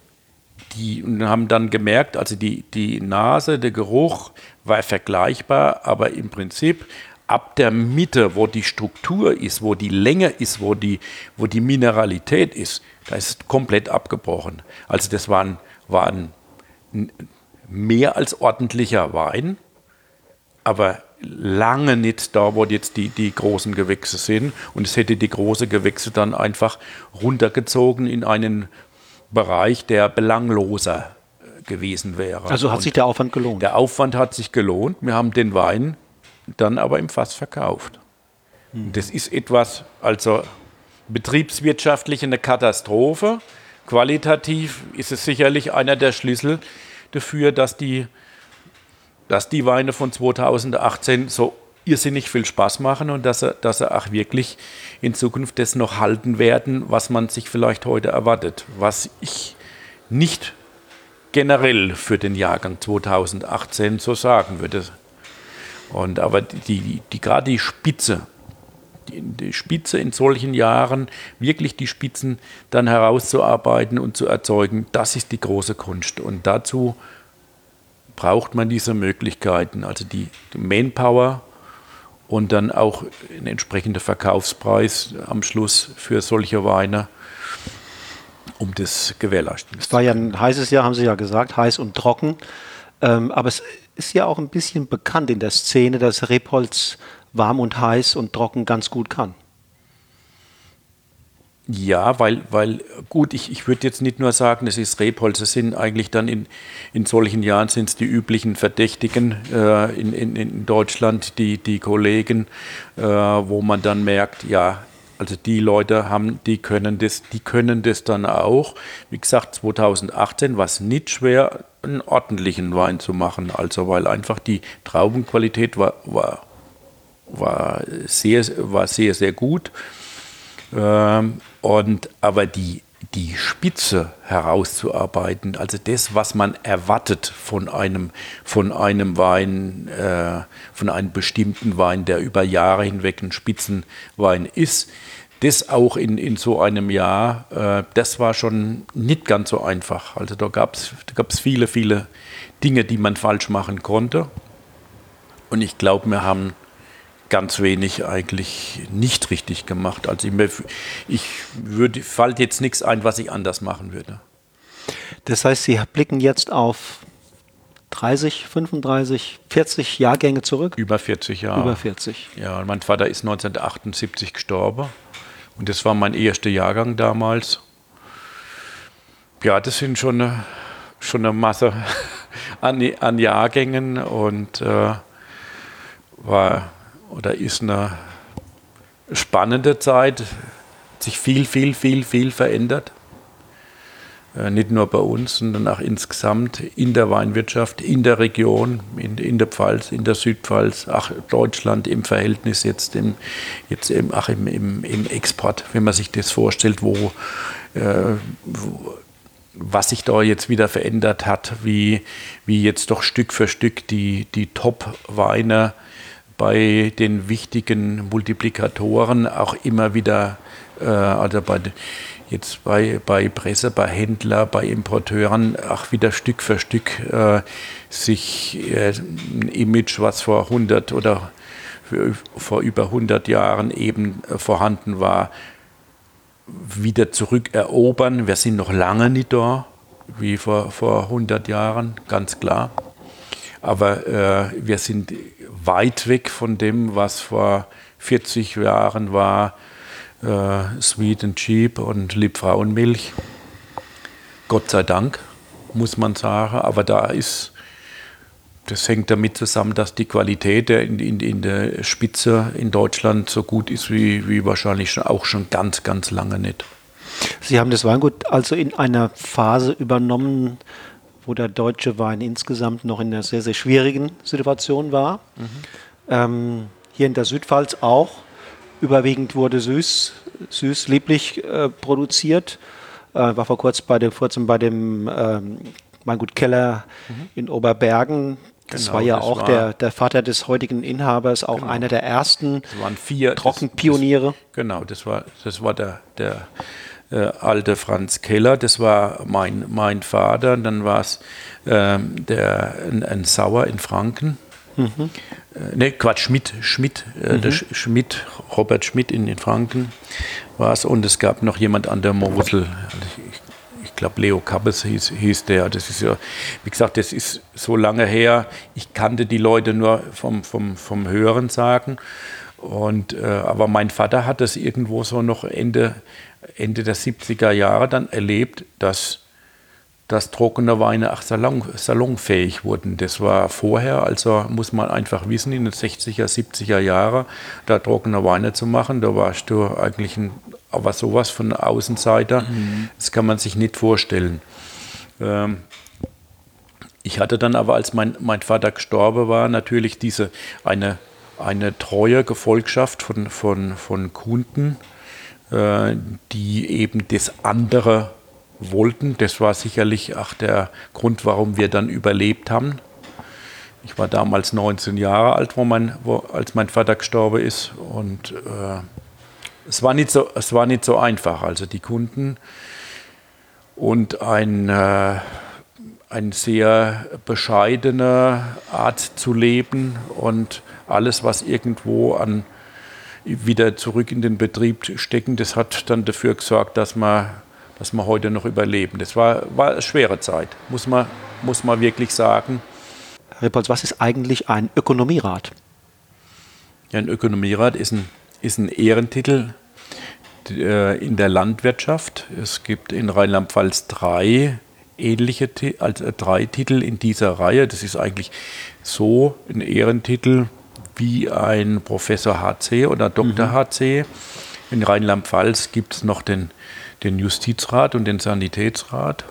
die haben dann gemerkt, also die, die Nase, der Geruch war vergleichbar, aber im Prinzip ab der Mitte, wo die Struktur ist, wo die Länge ist, wo die, wo die Mineralität ist, da ist komplett abgebrochen. Also das war ein, war ein mehr als ordentlicher Wein, aber lange nicht da, wo jetzt die, die großen Gewächse sind. Und es hätte die großen Gewächse dann einfach runtergezogen in einen Bereich, der belangloser gewesen wäre. Also hat Und sich der Aufwand gelohnt? Der Aufwand hat sich gelohnt. Wir haben den Wein dann aber im Fass verkauft. Hm. Das ist etwas, also betriebswirtschaftlich eine Katastrophe. Qualitativ ist es sicherlich einer der Schlüssel dafür, dass die, dass die Weine von 2018 so irrsinnig viel Spaß machen und dass er, dass er auch wirklich in Zukunft das noch halten werden, was man sich vielleicht heute erwartet. Was ich nicht generell für den Jahrgang 2018 so sagen würde. Und aber die, die, gerade die Spitze, die, die Spitze in solchen Jahren, wirklich die Spitzen dann herauszuarbeiten und zu erzeugen, das ist die große Kunst. Und dazu braucht man diese Möglichkeiten, also die, Manpower und dann auch ein entsprechender Verkaufspreis am Schluss für solche Weine, um das gewährleisten. Es war ja ein heißes Jahr, haben Sie ja gesagt, heiß und trocken. Ähm, aber es ist ja auch ein bisschen bekannt in der Szene, dass Rebholz warm und heiß und trocken ganz gut kann. Ja, weil, weil gut, ich, ich würde jetzt nicht nur sagen, es ist Rebholz, es sind eigentlich dann in, in solchen Jahren sind es die üblichen Verdächtigen äh, in, in, in Deutschland, die, die Kollegen, äh, wo man dann merkt, ja, also die Leute haben, die können das, die können das dann auch. Wie gesagt, 2018 war es nicht schwer, einen ordentlichen Wein zu machen, also weil einfach die Traubenqualität war, war, war, sehr, war sehr, sehr gut. Ähm, und aber die, die Spitze herauszuarbeiten, also das, was man erwartet von einem, von einem Wein, äh, von einem bestimmten Wein, der über Jahre hinweg ein Spitzenwein ist, das auch in, in so einem Jahr, äh, das war schon nicht ganz so einfach. Also da gab es da viele, viele Dinge, die man falsch machen konnte. Und ich glaube, wir haben ganz wenig eigentlich nicht richtig gemacht. Also ich, ich würde, fällt jetzt nichts ein, was ich anders machen würde. Das heißt, Sie blicken jetzt auf 30, 35, 40 Jahrgänge zurück? Über 40 Jahre. Über 40. Ja, mein Vater ist 1978 gestorben und das war mein erster Jahrgang damals. Ja, das sind schon eine, schon eine Masse an, an Jahrgängen und äh, war oder ist eine spannende Zeit, sich viel, viel, viel, viel verändert. Äh, nicht nur bei uns, sondern auch insgesamt in der Weinwirtschaft, in der Region, in, in der Pfalz, in der Südpfalz, auch Deutschland im Verhältnis jetzt, im, jetzt im, auch im, im, im Export, wenn man sich das vorstellt, wo, äh, wo was sich da jetzt wieder verändert hat, wie, wie jetzt doch Stück für Stück die, die Top-Weine bei den wichtigen Multiplikatoren auch immer wieder, äh, also bei, jetzt bei, bei Presse, bei Händler, bei Importeuren auch wieder Stück für Stück äh, sich äh, ein Image, was vor 100 oder vor über 100 Jahren eben vorhanden war, wieder zurückerobern. Wir sind noch lange nicht da, wie vor, vor 100 Jahren, ganz klar. Aber äh, wir sind weit weg von dem, was vor 40 Jahren war, äh, Sweet and Cheap und Liebfrauenmilch. Gott sei Dank, muss man sagen. Aber da ist, das hängt damit zusammen, dass die Qualität in, in, in der Spitze in Deutschland so gut ist wie, wie wahrscheinlich auch schon ganz, ganz lange nicht. Sie haben das Weingut also in einer Phase übernommen, wo der deutsche Wein insgesamt noch in einer sehr, sehr schwierigen Situation war. Mhm. Ähm, hier in der Südpfalz auch. Überwiegend wurde süß, süß lieblich äh, produziert. Äh, war vor kurzem bei dem, kurzem bei dem ähm, Weingut Keller mhm. in Oberbergen. Das genau, war ja das auch war der, der Vater des heutigen Inhabers, auch genau. einer der ersten das waren vier, Trockenpioniere. Das, das, genau, das war, das war der, der äh, alte Franz Keller, das war mein, mein Vater. Dann war es äh, der, ein, ein, Sauer in Franken. Mhm. Äh, ne, Quatsch, Schmidt, Schmidt, äh, mhm. der Sch Schmidt, Robert Schmidt in den Franken war es. Und es gab noch jemand an der Mosel. Also ich, ich glaube, Leo Kappes hieß, hieß der. Das ist ja, wie gesagt, das ist so lange her. Ich kannte die Leute nur vom, vom, vom Hören sagen. Und, äh, aber mein Vater hat das irgendwo so noch Ende, Ende der 70er Jahre dann erlebt, dass, dass trockene Weine auch salon, salonfähig wurden. Das war vorher, also muss man einfach wissen, in den 60er, 70er Jahren, da trockene Weine zu machen, da warst du eigentlich ein, aber sowas von Außenseiter, mhm. das kann man sich nicht vorstellen. Ähm, ich hatte dann aber, als mein, mein Vater gestorben war, natürlich diese eine eine treue Gefolgschaft von, von, von Kunden, äh, die eben das andere wollten. Das war sicherlich auch der Grund, warum wir dann überlebt haben. Ich war damals 19 Jahre alt, wo mein, wo, als mein Vater gestorben ist. Und äh, es war nicht so, es war nicht so einfach. Also die Kunden und ein, äh, eine sehr bescheidene Art zu leben und alles, was irgendwo an wieder zurück in den Betrieb stecken, das hat dann dafür gesorgt, dass wir, dass wir heute noch überleben. Das war, war eine schwere Zeit, muss man, muss man wirklich sagen. Herr Rippolz, was ist eigentlich ein Ökonomierat? Ja, ein Ökonomierat ist ein, ist ein Ehrentitel äh, in der Landwirtschaft. Es gibt in Rheinland-Pfalz drei ähnliche also drei Titel in dieser Reihe. Das ist eigentlich so ein Ehrentitel wie ein Professor HC oder Dr. Mhm. HC. In Rheinland-Pfalz gibt es noch den, den Justizrat und den Sanitätsrat.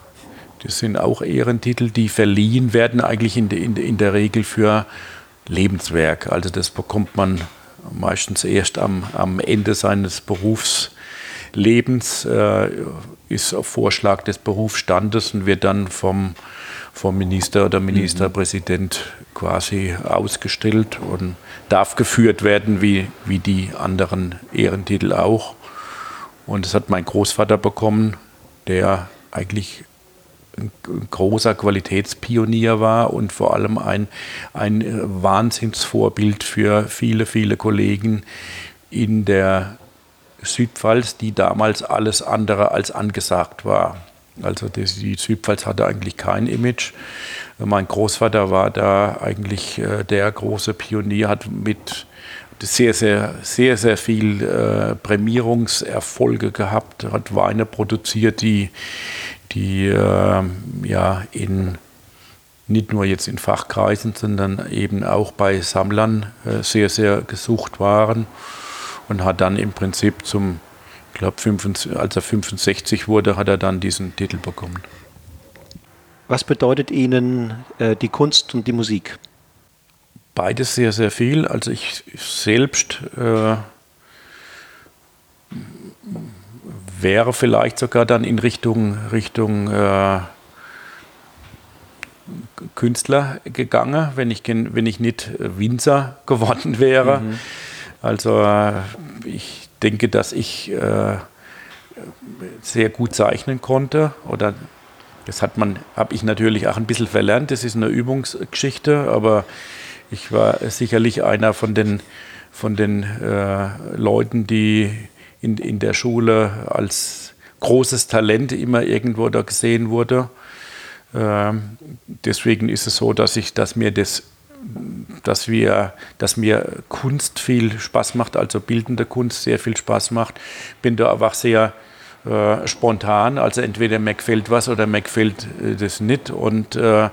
Das sind auch Ehrentitel, die verliehen werden, eigentlich in, de, in, in der Regel für Lebenswerk. Also das bekommt man meistens erst am, am Ende seines Berufslebens, äh, ist auf Vorschlag des Berufsstandes und wird dann vom, vom Minister oder Ministerpräsident quasi ausgestellt und darf geführt werden wie, wie die anderen Ehrentitel auch. Und das hat mein Großvater bekommen, der eigentlich ein großer Qualitätspionier war und vor allem ein, ein Wahnsinnsvorbild für viele, viele Kollegen in der Südpfalz, die damals alles andere als angesagt war. Also die, Südpfalz hatte eigentlich kein Image. Mein Großvater war da eigentlich äh, der große Pionier, hat mit sehr, sehr, sehr, sehr viel äh, Prämierungserfolge gehabt, hat Weine produziert, die, die äh, ja in nicht nur jetzt in Fachkreisen, sondern eben auch bei Sammlern äh, sehr, sehr gesucht waren und hat dann im Prinzip zum, glaube, als er 65 wurde, hat er dann diesen Titel bekommen. Was bedeutet Ihnen äh, die Kunst und die Musik? Beides sehr, sehr viel. Also ich selbst äh, wäre vielleicht sogar dann in Richtung, Richtung äh, Künstler gegangen, wenn ich, wenn ich nicht Winzer geworden wäre. Mhm. Also äh, ich denke, dass ich äh, sehr gut zeichnen konnte oder das hat man, habe ich natürlich auch ein bisschen verlernt. Das ist eine Übungsgeschichte, aber ich war sicherlich einer von den, von den äh, Leuten, die in, in der Schule als großes Talent immer irgendwo da gesehen wurde. Ähm, deswegen ist es so, dass ich, dass mir das, dass wir, dass mir Kunst viel Spaß macht, also bildende Kunst sehr viel Spaß macht. Bin da einfach sehr äh, spontan, also entweder mir gefällt was oder mir gefällt äh, das nicht und äh,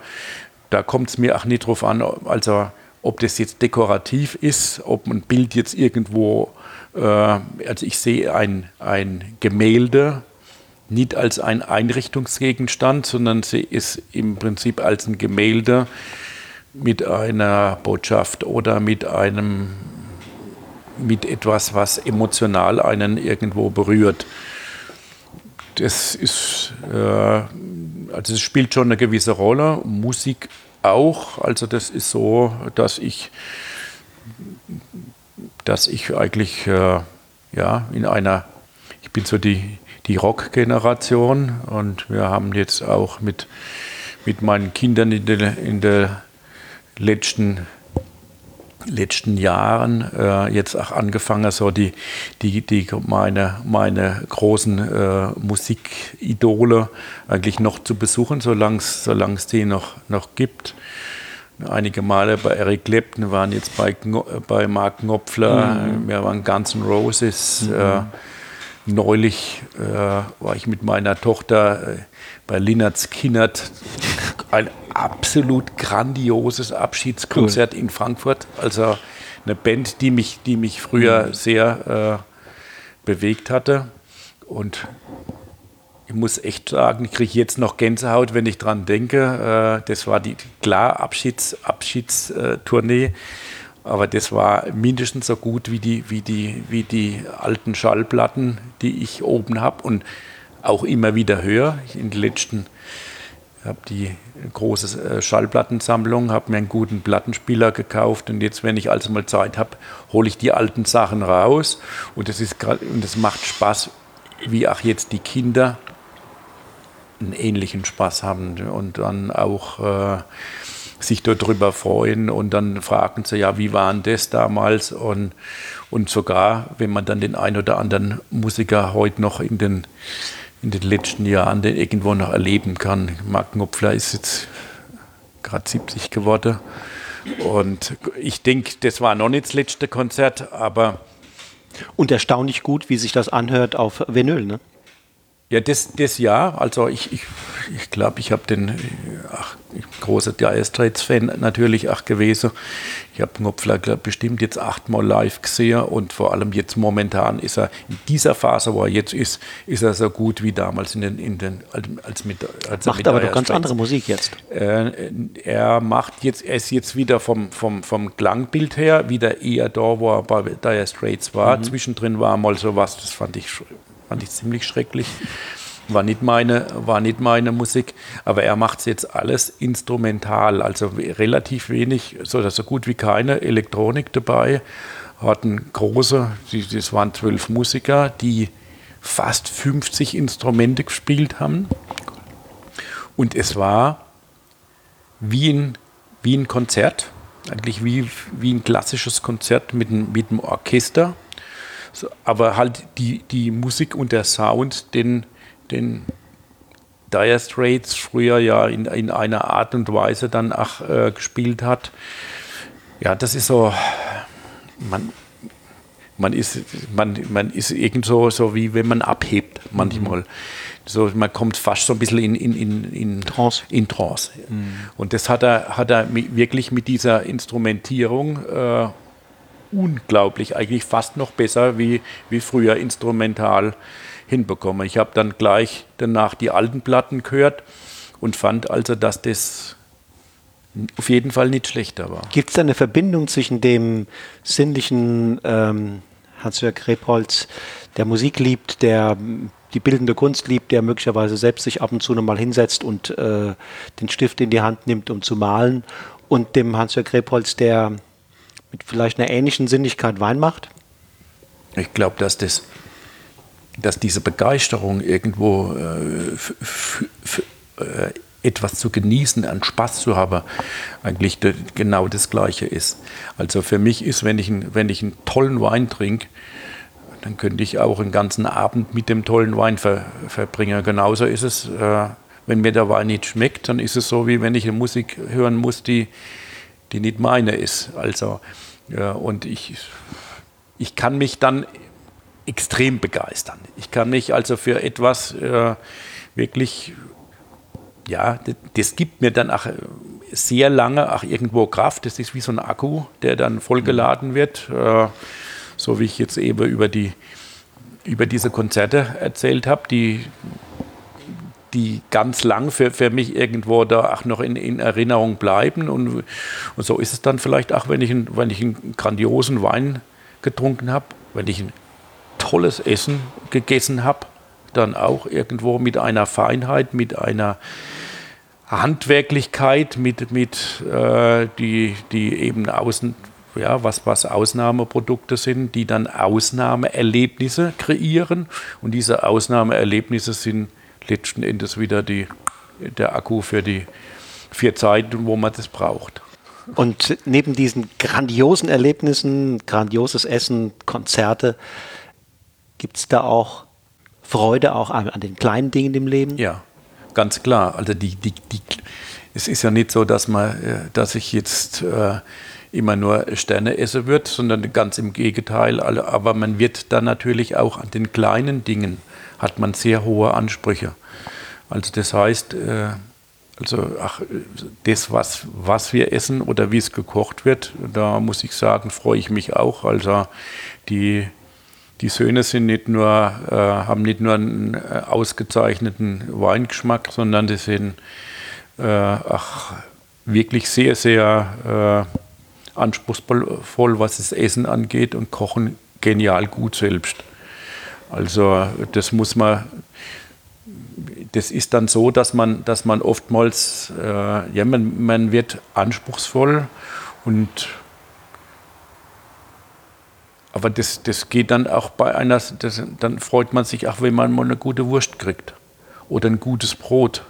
da kommt es mir auch nicht drauf an, also ob das jetzt dekorativ ist, ob ein Bild jetzt irgendwo äh, also ich sehe ein, ein Gemälde nicht als ein Einrichtungsgegenstand, sondern sie ist im Prinzip als ein Gemälde mit einer Botschaft oder mit einem mit etwas, was emotional einen irgendwo berührt. Das ist, äh, also es spielt schon eine gewisse Rolle, Musik auch. Also das ist so, dass ich dass ich eigentlich äh, ja, in einer, ich bin so die, die Rock-Generation und wir haben jetzt auch mit, mit meinen Kindern in den in der letzten, letzten Jahren äh, jetzt auch angefangen, so die, die, die meine, meine großen äh, Musikidole eigentlich noch zu besuchen, solange es die noch, noch gibt einige Male bei Eric Clapton, waren jetzt bei, bei Mark Knopfler, mhm. wir waren Guns N' Roses. Mhm. Äh, neulich äh, war ich mit meiner Tochter äh, bei Linnert Skinnert. Ein absolut grandioses Abschiedskonzert cool. in Frankfurt. Also eine Band, die mich, die mich früher mhm. sehr äh, bewegt hatte. Und ich muss echt sagen, ich kriege jetzt noch Gänsehaut, wenn ich dran denke. Äh, das war die klar Abschieds, Abschiedstournee, aber das war mindestens so gut wie die, wie die, wie die alten Schallplatten, die ich oben habe und auch immer wieder höre. In den letzten habe die große äh, Schallplattensammlung, habe mir einen guten Plattenspieler gekauft und jetzt, wenn ich also mal Zeit habe, hole ich die alten Sachen raus und das ist und das macht Spaß, wie auch jetzt die Kinder einen ähnlichen Spaß haben und dann auch äh, sich darüber freuen und dann fragen sie ja, wie war denn das damals und, und sogar, wenn man dann den ein oder anderen Musiker heute noch in den in den letzten Jahren den irgendwo noch erleben kann. Mark Knopfler ist jetzt gerade 70 geworden. Und ich denke, das war noch nicht das letzte Konzert, aber. Und erstaunlich gut, wie sich das anhört auf Vinyl, ne? Ja, das, das ja. Also ich, ich, ich glaube, ich habe den ach, großer Dire Straits-Fan natürlich auch gewesen. Ich habe Knopfler glaub, bestimmt jetzt achtmal live gesehen und vor allem jetzt momentan ist er in dieser Phase, wo er jetzt ist, ist er so gut wie damals in den, in den als mit als macht mit aber doch ganz andere Musik jetzt. Äh, er macht jetzt, er ist jetzt wieder vom, vom, vom Klangbild her wieder eher da, wo er bei Dire Straits war. Mhm. Zwischendrin war mal so was, das fand ich fand ich ziemlich schrecklich. War nicht meine, war nicht meine Musik, aber er macht es jetzt alles instrumental, also relativ wenig, so, so gut wie keine Elektronik dabei. Hatten große, das waren zwölf Musiker, die fast 50 Instrumente gespielt haben. Und es war wie ein, wie ein Konzert, eigentlich wie, wie ein klassisches Konzert mit, mit einem Orchester so, aber halt die, die Musik und der Sound, den, den Dire Straits früher ja in, in einer Art und Weise dann auch äh, gespielt hat. Ja, das ist so, man, man ist, man, man ist irgend so, so wie wenn man abhebt manchmal. Mhm. So, man kommt fast so ein bisschen in, in, in, in Trance. In Trance. Mhm. Und das hat er, hat er wirklich mit dieser Instrumentierung äh, unglaublich, eigentlich fast noch besser wie, wie früher instrumental hinbekommen. Ich habe dann gleich danach die alten Platten gehört und fand also, dass das auf jeden Fall nicht schlechter war. Gibt es da eine Verbindung zwischen dem sinnlichen ähm, Hans-Jörg Rebholz, der Musik liebt, der die bildende Kunst liebt, der möglicherweise selbst sich ab und zu nochmal hinsetzt und äh, den Stift in die Hand nimmt, um zu malen, und dem Hans-Jörg Rebholz, der mit vielleicht einer ähnlichen Sinnlichkeit Wein macht? Ich glaube, dass das dass diese Begeisterung irgendwo äh, für, für, äh, etwas zu genießen, an Spaß zu haben, eigentlich de, genau das Gleiche ist. Also für mich ist, wenn ich, wenn ich einen tollen Wein trinke, dann könnte ich auch einen ganzen Abend mit dem tollen Wein ver, verbringen. Genauso ist es, äh, wenn mir der Wein nicht schmeckt, dann ist es so, wie wenn ich eine Musik hören muss, die, die nicht meine ist. Also, ja, und ich, ich kann mich dann extrem begeistern. Ich kann mich also für etwas äh, wirklich, ja, das, das, gibt mir dann auch sehr lange auch irgendwo Kraft. Das ist wie so ein Akku, der dann vollgeladen wird. Äh, so wie ich jetzt eben über die über diese Konzerte erzählt habe, die die ganz lang für, für mich irgendwo da auch noch in, in Erinnerung bleiben. Und, und so ist es dann vielleicht auch, wenn ich, ein, wenn ich einen grandiosen Wein getrunken habe, wenn ich ein tolles Essen gegessen habe, dann auch irgendwo mit einer Feinheit, mit einer Handwerklichkeit, mit, mit äh, die, die eben außen, ja, was, was Ausnahmeprodukte sind, die dann Ausnahmeerlebnisse kreieren. Und diese Ausnahmeerlebnisse sind letzten Endes wieder die, der Akku für die vier Zeiten, wo man das braucht. Und neben diesen grandiosen Erlebnissen, grandioses Essen, Konzerte, gibt es da auch Freude auch an, an, den kleinen Dingen im Leben? Ja, ganz klar. Also die, die, die, es ist ja nicht so, dass man, äh, dass ich jetzt äh, immer nur Sterne essen wird, sondern ganz im Gegenteil. Aber man wird dann natürlich auch an den kleinen Dingen hat man sehr hohe Ansprüche. Also das heißt, äh, also ach, das, was, was wir essen oder wie es gekocht wird, da muss ich sagen, freue ich mich auch. Also die, die Söhne sind nicht nur, äh, haben nicht nur einen äh, ausgezeichneten Weingeschmack, sondern die sind ach, wirklich sehr, sehr äh, anspruchsvoll, was das Essen angeht und kochen genial gut selbst. Also das muss man, das ist dann so, dass man, dass man oftmals, äh, ja, man, man wird anspruchsvoll und aber das, das geht dann auch bei einer, das, dann freut man sich auch, wenn man mal eine gute Wurst kriegt oder ein gutes Brot.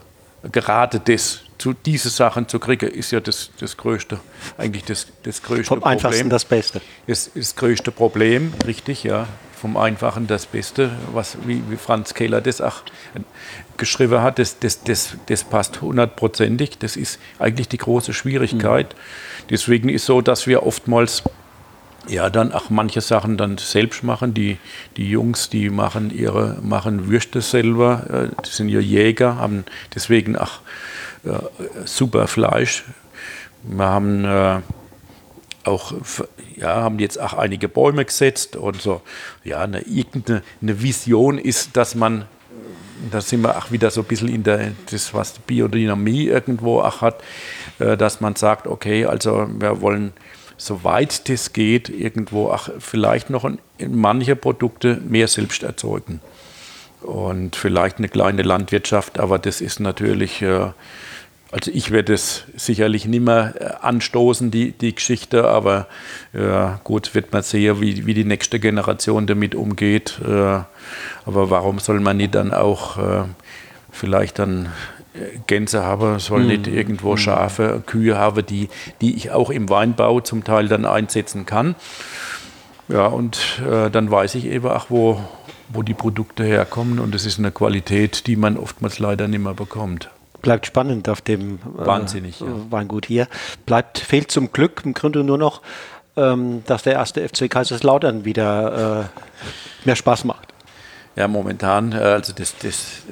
Gerade das, zu, diese Sachen zu kriegen, ist ja das, das größte, eigentlich das, das größte Vom Problem. einfachsten das Beste. Das das größte Problem, richtig, ja. Vom Einfachen das Beste, was, wie, wie Franz Keller das auch geschrieben hat, das, das, das, das passt hundertprozentig. Das ist eigentlich die große Schwierigkeit. Mhm. Deswegen ist so, dass wir oftmals ja, dann auch manche Sachen dann selbst machen. Die, die Jungs, die machen ihre machen Würste selber, äh, die sind ja Jäger, haben deswegen auch äh, super Fleisch. Wir haben äh, auch ja, haben jetzt auch einige Bäume gesetzt und so. Ja, eine, irgendeine eine Vision ist, dass man, da sind wir auch wieder so ein bisschen in der, das, was Biodynamie irgendwo auch hat, äh, dass man sagt, okay, also wir wollen soweit das geht, irgendwo auch vielleicht noch in manche Produkte mehr selbst erzeugen. Und vielleicht eine kleine Landwirtschaft, aber das ist natürlich, äh, also ich werde es sicherlich nicht mehr äh, anstoßen, die, die Geschichte, aber ja, gut, wird man sehen, wie, wie die nächste Generation damit umgeht. Äh, aber warum soll man nicht dann auch vielleicht dann Gänse habe, soll mm. nicht irgendwo mhm. Schafe, Kühe haben, die, die ich auch im Weinbau zum Teil dann einsetzen kann. Ja, und äh, dann weiß ich eben auch, wo, wo die Produkte herkommen und es ist eine Qualität, die man oftmals leider nicht mehr bekommt. Bleibt spannend auf dem äh, Wahnsinnig, ja. Weingut hier. Bleibt, fehlt zum Glück im Grunde nur noch, ähm, dass der erste FC Kaiserslautern wieder äh, mehr Spaß macht. Ja, momentan, äh, also das, das,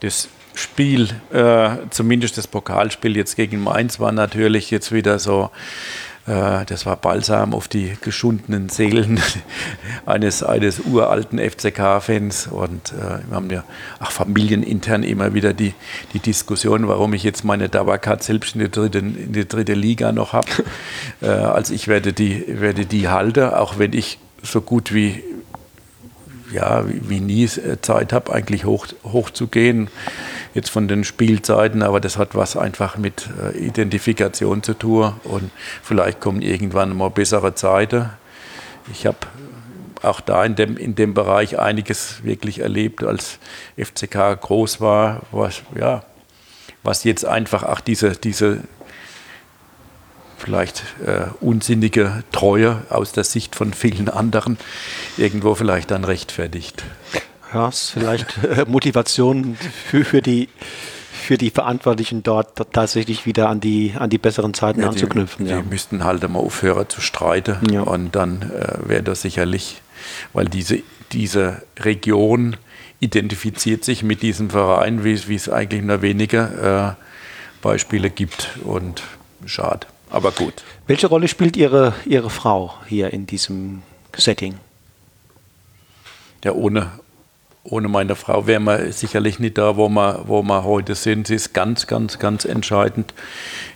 das Spiel, äh, zumindest das Pokalspiel jetzt gegen Mainz, war natürlich jetzt wieder so, das war Balsam auf die geschundenen Seelen eines, eines uralten FCK-Fans. Und äh, wir haben ja auch familienintern immer wieder die, die Diskussion, warum ich jetzt meine Tabakat selbst in der dritten, in der dritte Liga noch habe. äh, also ich werde die, werde die halten, auch wenn ich so gut wie, ja, wie, wie nie Zeit habe, eigentlich hoch, hoch zu gehen jetzt von den Spielzeiten, aber das hat was einfach mit äh, Identifikation zu tun und vielleicht kommen irgendwann mal bessere Zeiten. Ich habe auch da in dem, in dem Bereich einiges wirklich erlebt, als FCK groß war, was, ja, was jetzt einfach auch diese, diese vielleicht äh, unsinnige Treue aus der Sicht von vielen anderen irgendwo vielleicht dann rechtfertigt ja, ist vielleicht äh, Motivation für, für, die, für die Verantwortlichen dort tatsächlich wieder an die, an die besseren Zeiten ja, anzuknüpfen. Die, ja. die müssten halt mal aufhören zu streiten ja. und dann äh, wäre das sicherlich, weil diese, diese Region identifiziert sich mit diesem Verein, wie, wie es eigentlich nur wenige äh, Beispiele gibt und schade. Aber gut. Welche Rolle spielt Ihre, Ihre Frau hier in diesem Setting? Ja, ohne, ohne meine Frau wären wir sicherlich nicht da, wo wir, wo wir heute sind. Sie ist ganz, ganz, ganz entscheidend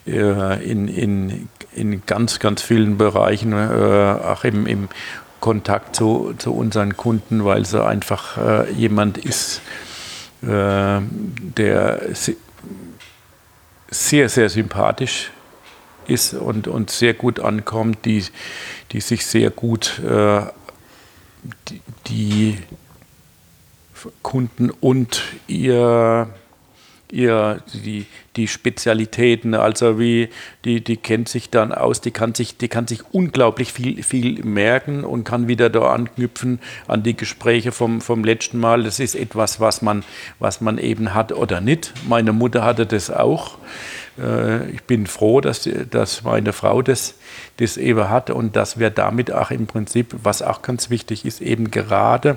äh, in, in, in ganz, ganz vielen Bereichen, äh, auch im, im Kontakt zu, zu unseren Kunden, weil sie einfach äh, jemand ist, äh, der sehr, sehr sympathisch ist und, und sehr gut ankommt, die, die sich sehr gut äh, die, die Kunden und ihr, ihr die, die Spezialitäten, also wie die, die kennt sich dann aus, die kann sich, die kann sich unglaublich viel, viel merken und kann wieder da anknüpfen an die Gespräche vom, vom letzten Mal. Das ist etwas, was man, was man eben hat oder nicht. Meine Mutter hatte das auch. Äh, ich bin froh, dass, dass meine Frau das, das eben hat und dass wir damit auch im Prinzip, was auch ganz wichtig ist, eben gerade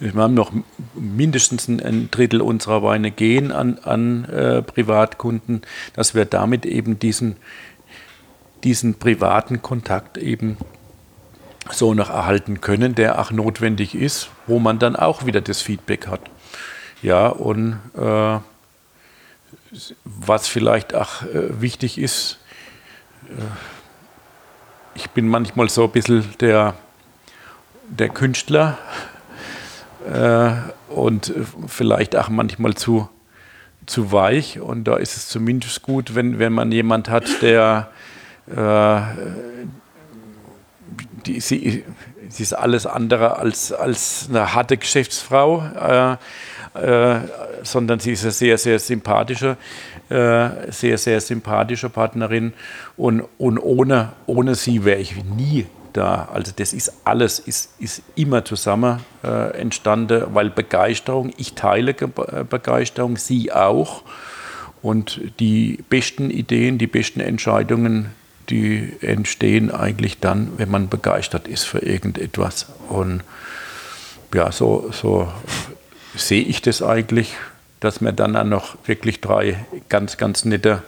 wir haben noch mindestens ein Drittel unserer Weine gehen an, an äh, Privatkunden, dass wir damit eben diesen, diesen privaten Kontakt eben so noch erhalten können, der auch notwendig ist, wo man dann auch wieder das Feedback hat. Ja, und äh, was vielleicht auch äh, wichtig ist, äh, ich bin manchmal so ein bisschen der, der Künstler äh, und vielleicht auch manchmal zu, zu weich. Und da ist es zumindest gut, wenn, wenn man jemand hat, der die, sie, sie ist alles andere als, als eine harte Geschäftsfrau, äh, äh, sondern sie ist eine sehr, sehr sympathische, äh, sehr, sehr sympathische Partnerin. Und, und ohne, ohne sie wäre ich nie da. Also das ist alles, ist, ist immer zusammen äh, entstanden, weil Begeisterung, ich teile äh, Begeisterung, sie auch. Und die besten Ideen, die besten Entscheidungen die entstehen eigentlich dann, wenn man begeistert ist für irgendetwas. Und ja, so, so sehe ich das eigentlich, dass wir dann auch noch wirklich drei ganz, ganz nette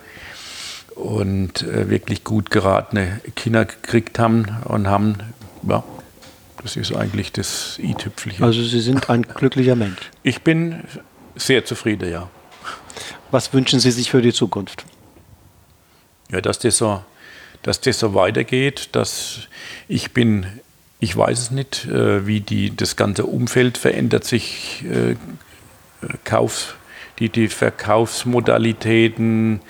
und äh, wirklich gut geratene Kinder gekriegt haben und haben, ja, das ist eigentlich das i-Tüpfelchen. Also Sie sind ein glücklicher Mensch. Ich bin sehr zufrieden, ja. Was wünschen Sie sich für die Zukunft? Ja, dass das so dass das so weitergeht, dass ich bin, ich weiß es nicht, äh, wie die, das ganze Umfeld verändert sich, äh, Kauf, die, die Verkaufsmodalitäten,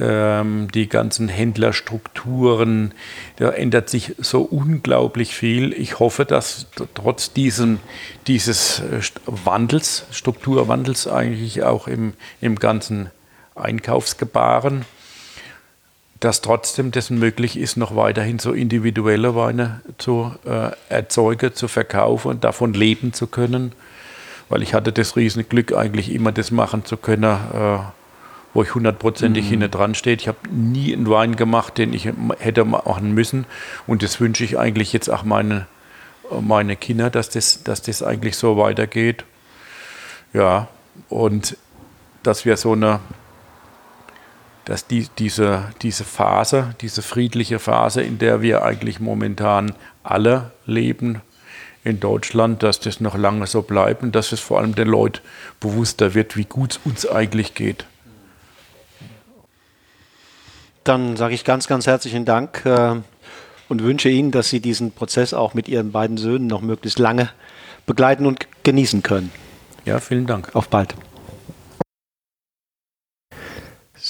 ähm, die ganzen Händlerstrukturen, da ändert sich so unglaublich viel. Ich hoffe, dass trotz diesen, dieses äh, Wandels, Strukturwandels eigentlich auch im, im ganzen Einkaufsgebaren, dass trotzdem dessen möglich ist, noch weiterhin so individuelle Weine zu äh, erzeugen, zu verkaufen und davon leben zu können. Weil ich hatte das Riesenglück, eigentlich immer das machen zu können, äh, wo ich hundertprozentig mhm. hinten dran steht. Ich habe nie einen Wein gemacht, den ich hätte machen müssen. Und das wünsche ich eigentlich jetzt auch meine, meine Kinder, dass das, dass das eigentlich so weitergeht. Ja, und dass wir so eine dass die, diese, diese Phase, diese friedliche Phase, in der wir eigentlich momentan alle leben in Deutschland, dass das noch lange so bleibt und dass es vor allem den Leuten bewusster wird, wie gut es uns eigentlich geht. Dann sage ich ganz, ganz herzlichen Dank äh, und wünsche Ihnen, dass Sie diesen Prozess auch mit Ihren beiden Söhnen noch möglichst lange begleiten und genießen können. Ja, vielen Dank. Auf bald.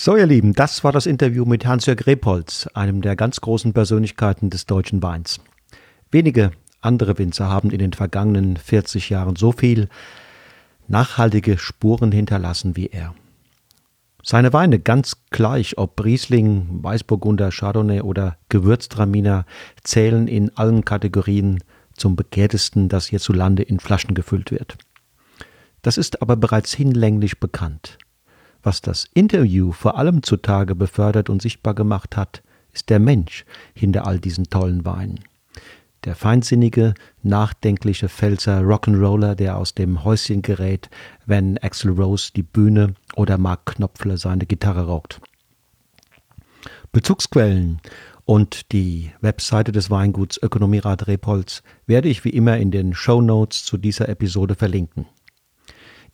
So, ihr Lieben, das war das Interview mit Hans-Jörg Repolz, einem der ganz großen Persönlichkeiten des deutschen Weins. Wenige andere Winzer haben in den vergangenen 40 Jahren so viel nachhaltige Spuren hinterlassen wie er. Seine Weine, ganz gleich ob Riesling, Weißburgunder, Chardonnay oder Gewürztraminer, zählen in allen Kategorien zum begehrtesten, das hierzulande in Flaschen gefüllt wird. Das ist aber bereits hinlänglich bekannt. Was das Interview vor allem zutage befördert und sichtbar gemacht hat, ist der Mensch hinter all diesen tollen Weinen. Der feinsinnige, nachdenkliche Pfälzer Rock'n'Roller, der aus dem Häuschen gerät, wenn Axel Rose die Bühne oder Mark Knopfler seine Gitarre raucht. Bezugsquellen und die Webseite des Weinguts Ökonomierat Repolz werde ich wie immer in den Show Notes zu dieser Episode verlinken.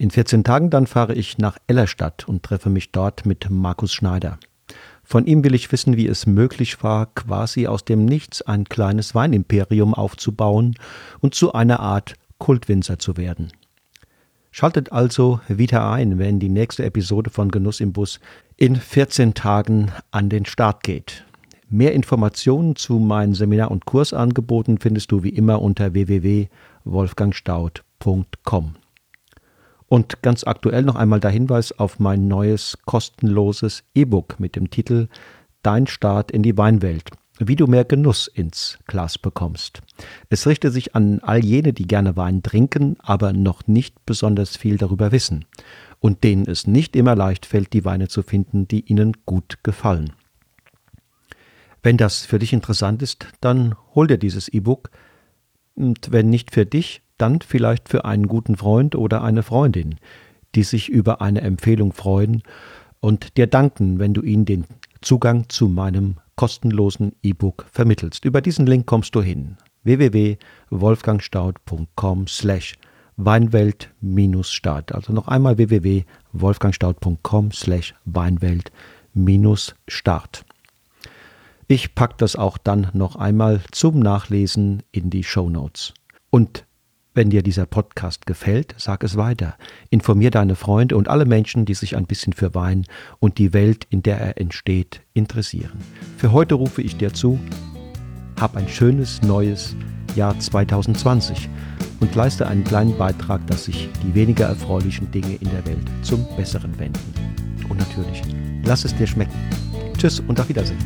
In 14 Tagen dann fahre ich nach Ellerstadt und treffe mich dort mit Markus Schneider. Von ihm will ich wissen, wie es möglich war, quasi aus dem Nichts ein kleines Weinimperium aufzubauen und zu einer Art Kultwinzer zu werden. Schaltet also wieder ein, wenn die nächste Episode von Genuss im Bus in 14 Tagen an den Start geht. Mehr Informationen zu meinen Seminar- und Kursangeboten findest du wie immer unter www.wolfgangstaud.com. Und ganz aktuell noch einmal der Hinweis auf mein neues kostenloses E-Book mit dem Titel Dein Start in die Weinwelt. Wie du mehr Genuss ins Glas bekommst. Es richtet sich an all jene, die gerne Wein trinken, aber noch nicht besonders viel darüber wissen und denen es nicht immer leicht fällt, die Weine zu finden, die ihnen gut gefallen. Wenn das für dich interessant ist, dann hol dir dieses E-Book und wenn nicht für dich, dann vielleicht für einen guten Freund oder eine Freundin, die sich über eine Empfehlung freuen und dir danken, wenn du ihnen den Zugang zu meinem kostenlosen E-Book vermittelst. Über diesen Link kommst du hin www.wolfgangstaud.com slash Weinwelt-Start. Also noch einmal www.wolfgangstaud.com slash Weinwelt-Start. Ich packe das auch dann noch einmal zum Nachlesen in die Show Notes. Und Wenn dir dieser Podcast gefällt, sag es weiter. Informier deine Freunde und alle Menschen, die sich ein bisschen für Wein und die Welt, in der er entsteht, interessieren. Für heute rufe ich dir zu, hab ein schönes neues Jahr 2020 und leiste einen kleinen Beitrag, dass sich die weniger erfreulichen Dinge in der Welt zum Besseren wenden. Und natürlich, lass es dir schmecken. Tschüss und auf Wiedersehen.